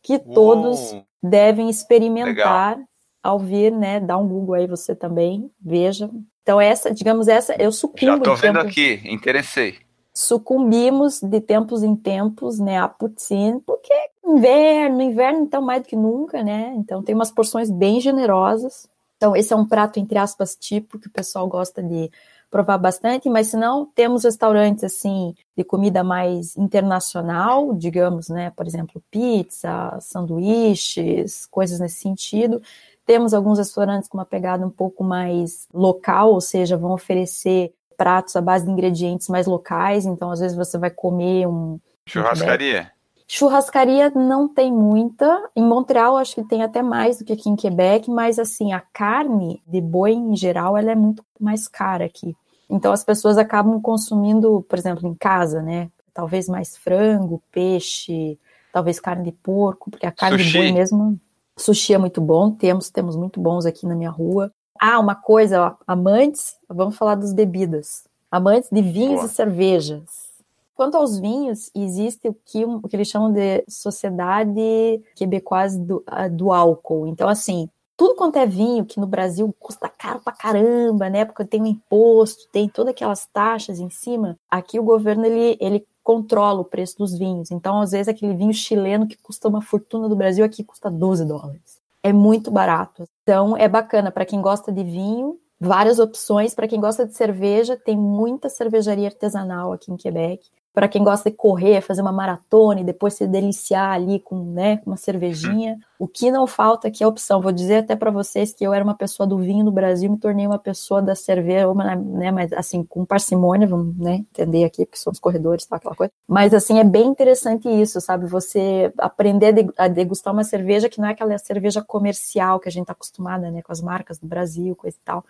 que todos devem experimentar legal. ao vir, né? Dá um Google aí você também, veja. Então, essa, digamos, essa, eu sucumbo. Já tô vendo aqui, interessei. Sucumbimos de tempos em tempos, né, a poutine, porque inverno, inverno, então, mais do que nunca, né? Então, tem umas porções bem generosas. Então, esse é um prato, entre aspas, tipo, que o pessoal gosta de provar bastante, mas se não, temos restaurantes, assim, de comida mais internacional, digamos, né? Por exemplo, pizza, sanduíches, coisas nesse sentido. Temos alguns restaurantes com uma pegada um pouco mais local, ou seja, vão oferecer pratos à base de ingredientes mais locais, então às vezes você vai comer um churrascaria. Churrascaria não tem muita. Em Montreal acho que tem até mais do que aqui em Quebec, mas assim, a carne de boi em geral ela é muito mais cara aqui. Então as pessoas acabam consumindo, por exemplo, em casa, né? Talvez mais frango, peixe, talvez carne de porco, porque a carne Sushi. de boi mesmo Sushi é muito bom, temos, temos muito bons aqui na minha rua. Ah, uma coisa, ó, amantes, vamos falar das bebidas. Amantes de vinhos Boa. e cervejas. Quanto aos vinhos, existe o que, o que eles chamam de sociedade quebecoise do, do álcool. Então, assim, tudo quanto é vinho, que no Brasil custa caro pra caramba, né? Porque tem o um imposto, tem todas aquelas taxas em cima. Aqui o governo, ele, ele controla o preço dos vinhos. Então, às vezes, aquele vinho chileno que custa uma fortuna do Brasil aqui custa 12 dólares. É muito barato. Então, é bacana para quem gosta de vinho, várias opções. Para quem gosta de cerveja, tem muita cervejaria artesanal aqui em Quebec para quem gosta de correr, fazer uma maratona e depois se deliciar ali com né, uma cervejinha. O que não falta aqui é a opção. Vou dizer até para vocês que eu era uma pessoa do vinho no Brasil, me tornei uma pessoa da cerveja, né, mas assim, com parcimônia, vamos né, entender aqui, porque somos corredores, tá, aquela coisa. Mas assim, é bem interessante isso, sabe? Você aprender a degustar uma cerveja que não é aquela cerveja comercial que a gente está acostumada, né, com as marcas do Brasil, coisa e tal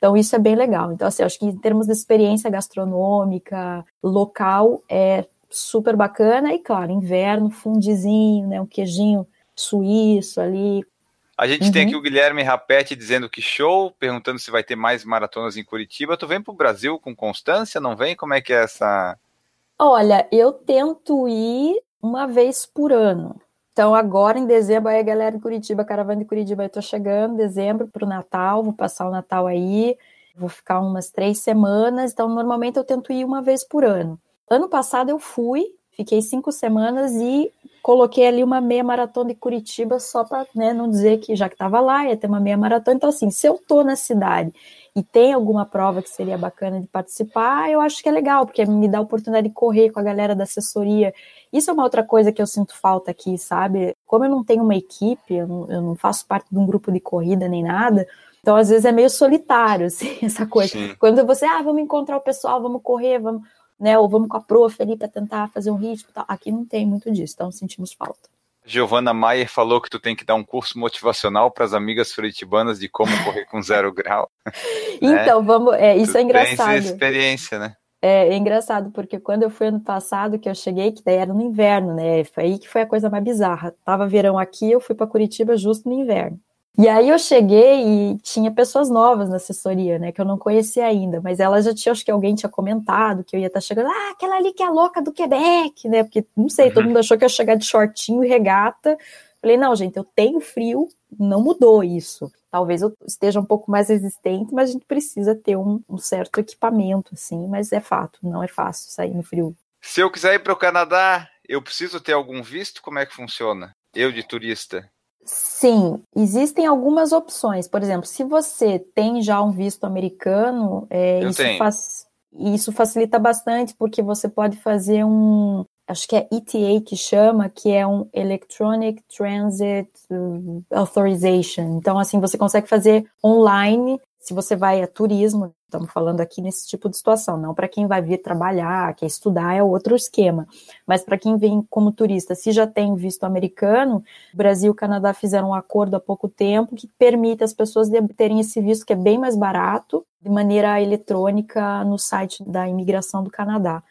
então, isso é bem legal. Então, assim, acho que em termos de experiência gastronômica, local, é super bacana. E, claro, inverno, fundizinho, né? Um queijinho suíço ali. A gente uhum. tem aqui o Guilherme Rapete dizendo que show, perguntando se vai ter mais maratonas em Curitiba. Tu vem para o Brasil com constância, não vem? Como é que é essa... Olha, eu tento ir uma vez por ano. Então, agora em dezembro, aí a galera de Curitiba, caravana de Curitiba, eu tô chegando, dezembro para o Natal, vou passar o Natal aí, vou ficar umas três semanas. Então, normalmente eu tento ir uma vez por ano. Ano passado eu fui, fiquei cinco semanas e coloquei ali uma meia maratona de Curitiba só para né, não dizer que já que estava lá ia ter uma meia maratona. Então, assim, se eu tô na cidade e tem alguma prova que seria bacana de participar, eu acho que é legal, porque me dá a oportunidade de correr com a galera da assessoria isso é uma outra coisa que eu sinto falta aqui, sabe? Como eu não tenho uma equipe, eu não, eu não faço parte de um grupo de corrida nem nada, então às vezes é meio solitário, assim, essa coisa. Sim. Quando você, ah, vamos encontrar o pessoal, vamos correr, vamos, né? Ou vamos com a prof ali para tentar fazer um ritmo tal. Aqui não tem muito disso, então sentimos falta. Giovana Maier falou que tu tem que dar um curso motivacional para as amigas furitibanas de como correr com zero grau. então, né? vamos. É, isso tu é engraçado. Tem experiência, né? É, é, engraçado, porque quando eu fui ano passado, que eu cheguei, que daí era no inverno, né? Foi aí que foi a coisa mais bizarra. Tava verão aqui, eu fui para Curitiba justo no inverno. E aí eu cheguei e tinha pessoas novas na assessoria, né? Que eu não conhecia ainda, mas ela já tinha, acho que alguém tinha comentado que eu ia estar tá chegando, ah, aquela ali que é a louca do Quebec, né? Porque, não sei, uhum. todo mundo achou que eu ia chegar de shortinho e regata. Falei, não, gente, eu tenho frio, não mudou isso. Talvez eu esteja um pouco mais resistente, mas a gente precisa ter um, um certo equipamento, assim, mas é fato, não é fácil sair no frio. Se eu quiser ir para o Canadá, eu preciso ter algum visto? Como é que funciona? Eu de turista? Sim, existem algumas opções. Por exemplo, se você tem já um visto americano, é, isso, isso facilita bastante, porque você pode fazer um, acho que é ETA que chama, que é um Electronic Transit Authorization. Então, assim, você consegue fazer online se você vai a turismo, estamos falando aqui nesse tipo de situação, não para quem vai vir trabalhar, quer estudar, é outro esquema. Mas para quem vem como turista, se já tem visto americano, Brasil e Canadá fizeram um acordo há pouco tempo que permite as pessoas terem esse visto que é bem mais barato, de maneira eletrônica no site da imigração do Canadá.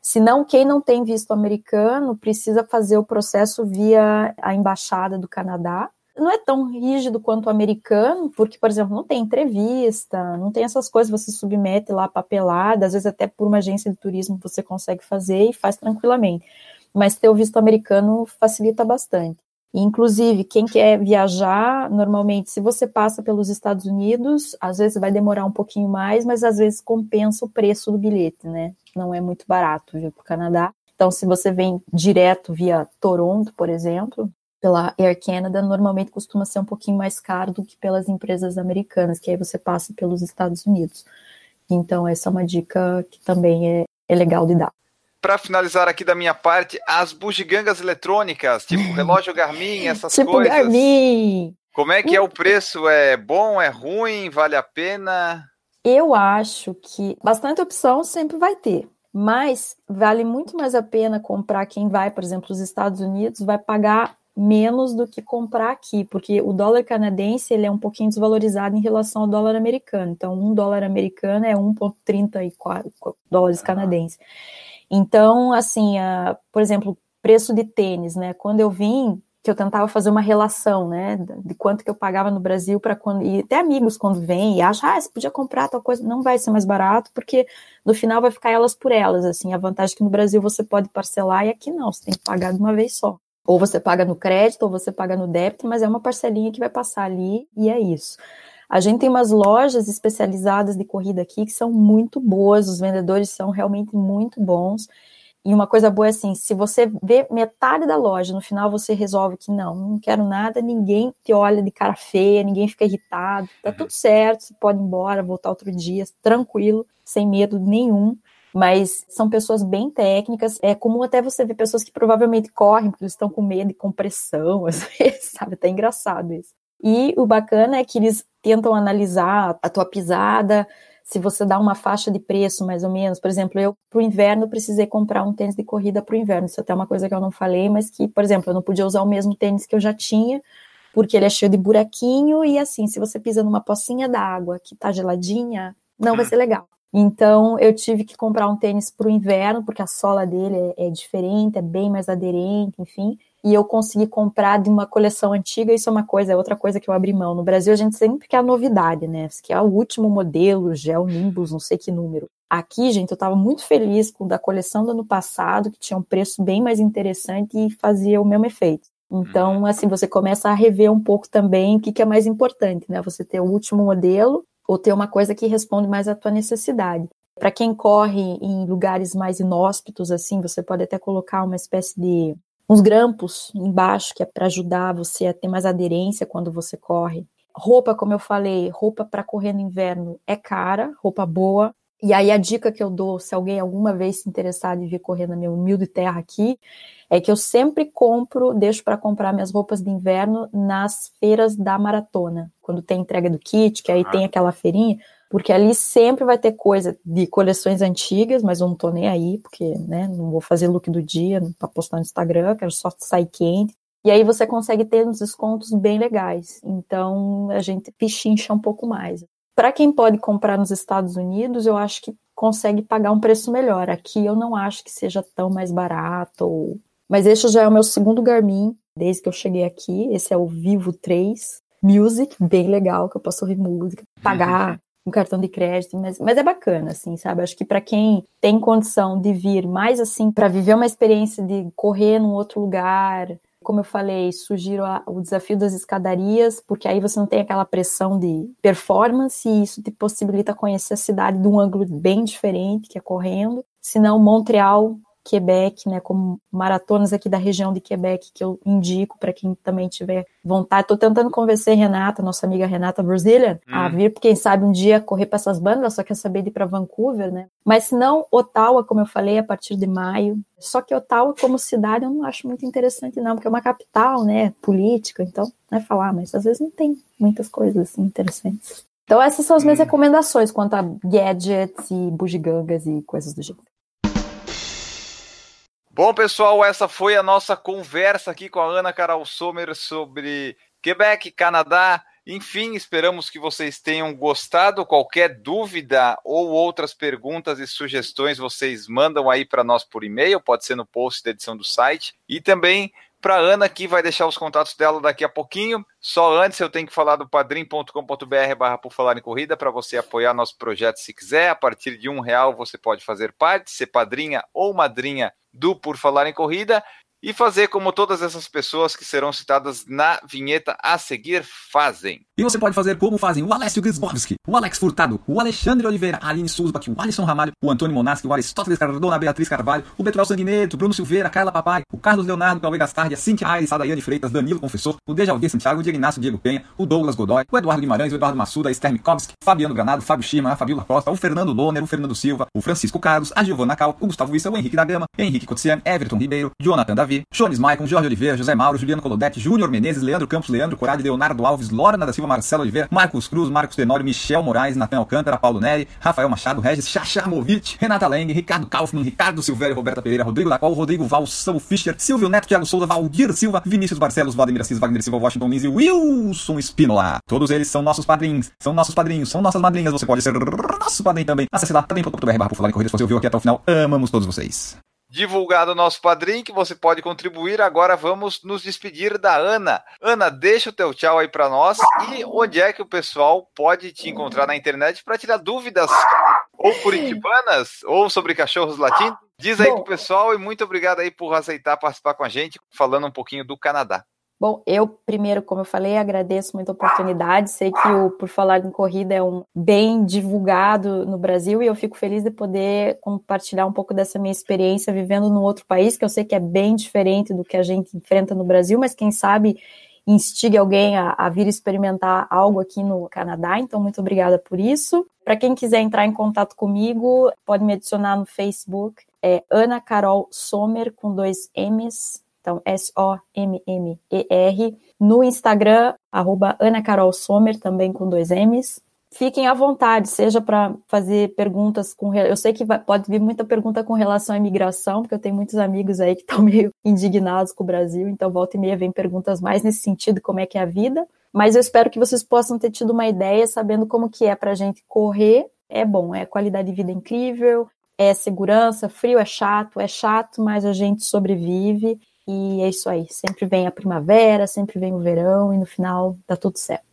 Senão, quem não tem visto americano precisa fazer o processo via a embaixada do Canadá. Não é tão rígido quanto o americano, porque, por exemplo, não tem entrevista, não tem essas coisas, você submete lá papelada, às vezes até por uma agência de turismo você consegue fazer e faz tranquilamente. Mas ter o visto americano facilita bastante. Inclusive, quem quer viajar, normalmente, se você passa pelos Estados Unidos, às vezes vai demorar um pouquinho mais, mas às vezes compensa o preço do bilhete, né? Não é muito barato vir para o Canadá. Então, se você vem direto via Toronto, por exemplo, pela Air Canada, normalmente costuma ser um pouquinho mais caro do que pelas empresas americanas, que aí você passa pelos Estados Unidos. Então, essa é uma dica que também é, é legal de dar para finalizar aqui da minha parte, as bugigangas eletrônicas, tipo relógio Garmin, essas tipo coisas. Garmin. Como é que é o preço? É bom, é ruim, vale a pena? Eu acho que bastante opção sempre vai ter, mas vale muito mais a pena comprar quem vai, por exemplo, os Estados Unidos, vai pagar menos do que comprar aqui, porque o dólar canadense ele é um pouquinho desvalorizado em relação ao dólar americano. Então, um dólar americano é 1,34 dólares canadenses. Então, assim, a, por exemplo, preço de tênis, né? Quando eu vim, que eu tentava fazer uma relação, né, de quanto que eu pagava no Brasil para quando e até amigos quando vêm e acham, ah, você podia comprar tal coisa, não vai ser mais barato porque no final vai ficar elas por elas, assim, a vantagem é que no Brasil você pode parcelar e aqui não, você tem que pagar de uma vez só. Ou você paga no crédito, ou você paga no débito, mas é uma parcelinha que vai passar ali e é isso. A gente tem umas lojas especializadas de corrida aqui que são muito boas, os vendedores são realmente muito bons. E uma coisa boa é assim, se você vê metade da loja, no final você resolve que não, não quero nada, ninguém te olha de cara feia, ninguém fica irritado, tá tudo certo, você pode ir embora, voltar outro dia, tranquilo, sem medo nenhum. Mas são pessoas bem técnicas. É comum até você ver pessoas que provavelmente correm porque eles estão com medo de compressão, às vezes, sabe? Tá engraçado isso. E o bacana é que eles tentam analisar a tua pisada, se você dá uma faixa de preço mais ou menos. Por exemplo, eu para o inverno precisei comprar um tênis de corrida para o inverno. Isso é até uma coisa que eu não falei, mas que, por exemplo, eu não podia usar o mesmo tênis que eu já tinha, porque ele é cheio de buraquinho e assim, se você pisa numa pocinha d'água que está geladinha, não vai ser legal. Então eu tive que comprar um tênis para o inverno, porque a sola dele é, é diferente, é bem mais aderente, enfim e eu consegui comprar de uma coleção antiga, isso é uma coisa, é outra coisa que eu abri mão. No Brasil a gente sempre quer a novidade, né? Que é o último modelo, Gel Nimbus, não sei que número. Aqui, gente, eu estava muito feliz com da coleção do ano passado, que tinha um preço bem mais interessante e fazia o mesmo efeito. Então, uhum. assim, você começa a rever um pouco também o que, que é mais importante, né? Você ter o último modelo ou ter uma coisa que responde mais à tua necessidade. Para quem corre em lugares mais inóspitos, assim, você pode até colocar uma espécie de uns grampos embaixo, que é para ajudar você a ter mais aderência quando você corre. Roupa, como eu falei, roupa para correr no inverno é cara, roupa boa. E aí a dica que eu dou, se alguém alguma vez se interessar em vir correr na minha humilde terra aqui, é que eu sempre compro, deixo para comprar minhas roupas de inverno nas feiras da maratona, quando tem entrega do kit, que aí tem aquela feirinha, porque ali sempre vai ter coisa de coleções antigas, mas eu não tô nem aí, porque, né, não vou fazer look do dia para postar no Instagram, quero só sair quente. E aí você consegue ter uns descontos bem legais. Então a gente pichincha um pouco mais. Para quem pode comprar nos Estados Unidos, eu acho que consegue pagar um preço melhor. Aqui eu não acho que seja tão mais barato. Ou... Mas esse já é o meu segundo Garmin, desde que eu cheguei aqui. Esse é o Vivo 3 Music, bem legal, que eu posso ouvir música, pagar um cartão de crédito, mas, mas é bacana, assim, sabe? Acho que para quem tem condição de vir mais assim, para viver uma experiência de correr num outro lugar, como eu falei, sugiro a, o desafio das escadarias, porque aí você não tem aquela pressão de performance e isso te possibilita conhecer a cidade de um ângulo bem diferente, que é correndo. Se não, Montreal Quebec, né, como maratonas aqui da região de Quebec que eu indico para quem também tiver vontade. Estou tentando convencer Renata, nossa amiga Renata Brazilian, hum. a vir, quem sabe um dia correr para essas bandas, só quer saber de ir para Vancouver, né? Mas se não, Ottawa, como eu falei, a partir de maio. Só que Ottawa como cidade eu não acho muito interessante não, porque é uma capital, né, política, então, não é falar, mas às vezes não tem muitas coisas assim interessantes. Então essas são as minhas hum. recomendações quanto a gadgets e bugigangas e coisas do jeito. Bom, pessoal, essa foi a nossa conversa aqui com a Ana Carol Sommer sobre Quebec, Canadá. Enfim, esperamos que vocês tenham gostado. Qualquer dúvida ou outras perguntas e sugestões, vocês mandam aí para nós por e-mail, pode ser no post da edição do site. E também para Ana, que vai deixar os contatos dela daqui a pouquinho. Só antes eu tenho que falar do padrim.com.br barra por falar em corrida para você apoiar nosso projeto se quiser. A partir de um real você pode fazer parte, ser padrinha ou madrinha do Por Falar em Corrida. E fazer como todas essas pessoas que serão citadas na vinheta a seguir fazem. E você pode fazer como fazem o Alessio Grisbowski, o Alex Furtado, o Alexandre Oliveira, a Aline Sulzbach, o Alisson Ramalho, o Antônio Monaschi, o Aristóteles Cardona, a Beatriz Carvalho, o Betuel Sanguineto, Bruno Silveira, Carla Papai, o Carlos Leonardo, Cauê Gastardi, a Cintia Aires, a Daiane Freitas, Danilo Confessor, o Dejaldir Santiago, o Diego Inácio Diego Penha, o Douglas Godoy, o Eduardo Guimarães, o Eduardo Massuda, a Esther Mikovski, Fabiano Granado, Fábio Schima, a Fabiola Costa, o Fernando Loner, o Fernando Silva, o Francisco Carlos, a Giovana Cal, o Gustavo Issa, o Henrique da Gama, Henrique Cotsian, Everton Ribeiro, Jonathan Davi, Jones Maicon, Jorge Oliveira, José Mauro, Juliano Colodete, Júnior Menezes, Leandro Campos, Leandro Corade, Leonardo Alves, Lorna da Silva, Marcelo Oliveira, Marcos Cruz, Marcos Tenório, Michel Moraes, Natan Alcântara, Paulo Neri, Rafael Machado, Regis Chachamovic, Renata Leng, Ricardo Kaufmann, Ricardo Silvério, Roberta Pereira, Rodrigo Lacol, Rodrigo Val, Fischer, Silvio Neto, Thiago Souza, Valdir Silva, Vinícius Barcelos, Vladimir Assis, Wagner Silva, Washington Lins e Wilson Espínola. Todos eles são nossos padrinhos, são nossos padrinhos, são nossas madrinhas. Você pode ser nosso padrinho também. Acesse lá também.br por falar em corrida se você ouviu aqui até o final. Amamos todos vocês divulgado o nosso padrinho, que você pode contribuir. Agora vamos nos despedir da Ana. Ana, deixa o teu tchau aí para nós e onde é que o pessoal pode te encontrar na internet para tirar dúvidas ou curitibanas ou sobre cachorros latinos. Diz aí Bom, pro pessoal e muito obrigado aí por aceitar participar com a gente, falando um pouquinho do Canadá. Bom, eu primeiro, como eu falei, agradeço muito a oportunidade. Sei que o Por Falar em Corrida é um bem divulgado no Brasil e eu fico feliz de poder compartilhar um pouco dessa minha experiência vivendo num outro país, que eu sei que é bem diferente do que a gente enfrenta no Brasil, mas quem sabe instigue alguém a, a vir experimentar algo aqui no Canadá. Então, muito obrigada por isso. Para quem quiser entrar em contato comigo, pode me adicionar no Facebook. É Ana Carol Sommer com dois M's então, S-O-M-M-E-R. No Instagram, arroba Ana Carol Sommer, também com dois M's. Fiquem à vontade, seja para fazer perguntas com. Eu sei que vai, pode vir muita pergunta com relação à imigração, porque eu tenho muitos amigos aí que estão meio indignados com o Brasil, então volta e meia vem perguntas mais nesse sentido, como é que é a vida. Mas eu espero que vocês possam ter tido uma ideia, sabendo como que é para a gente correr. É bom, é qualidade de vida incrível, é segurança, frio é chato, é chato, mas a gente sobrevive. E é isso aí. Sempre vem a primavera, sempre vem o verão e no final dá tudo certo.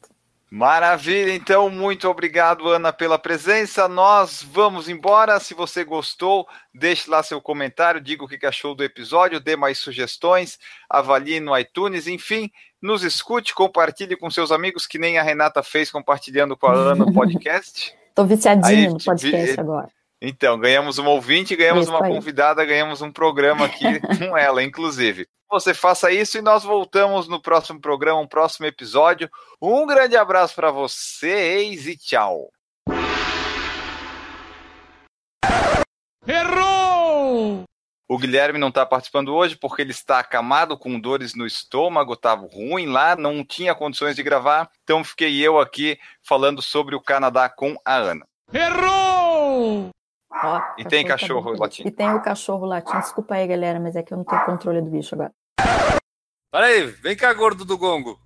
Maravilha, então muito obrigado, Ana, pela presença. Nós vamos embora. Se você gostou, deixe lá seu comentário, diga o que achou do episódio, dê mais sugestões, avalie no iTunes, enfim, nos escute, compartilhe com seus amigos, que nem a Renata fez compartilhando com a Ana o podcast. Estou viciadinha no podcast agora. Então, ganhamos uma ouvinte, ganhamos isso uma aí. convidada, ganhamos um programa aqui com ela, inclusive. Você faça isso e nós voltamos no próximo programa, um próximo episódio. Um grande abraço para vocês e tchau. Errou! O Guilherme não está participando hoje porque ele está acamado com dores no estômago, estava ruim lá, não tinha condições de gravar, então fiquei eu aqui falando sobre o Canadá com a Ana. Errou! Ó, e tem cachorro tá latino. E tem o cachorro latino. Desculpa aí, galera, mas é que eu não tenho controle do bicho agora. Olha aí, vem cá, gordo do gongo.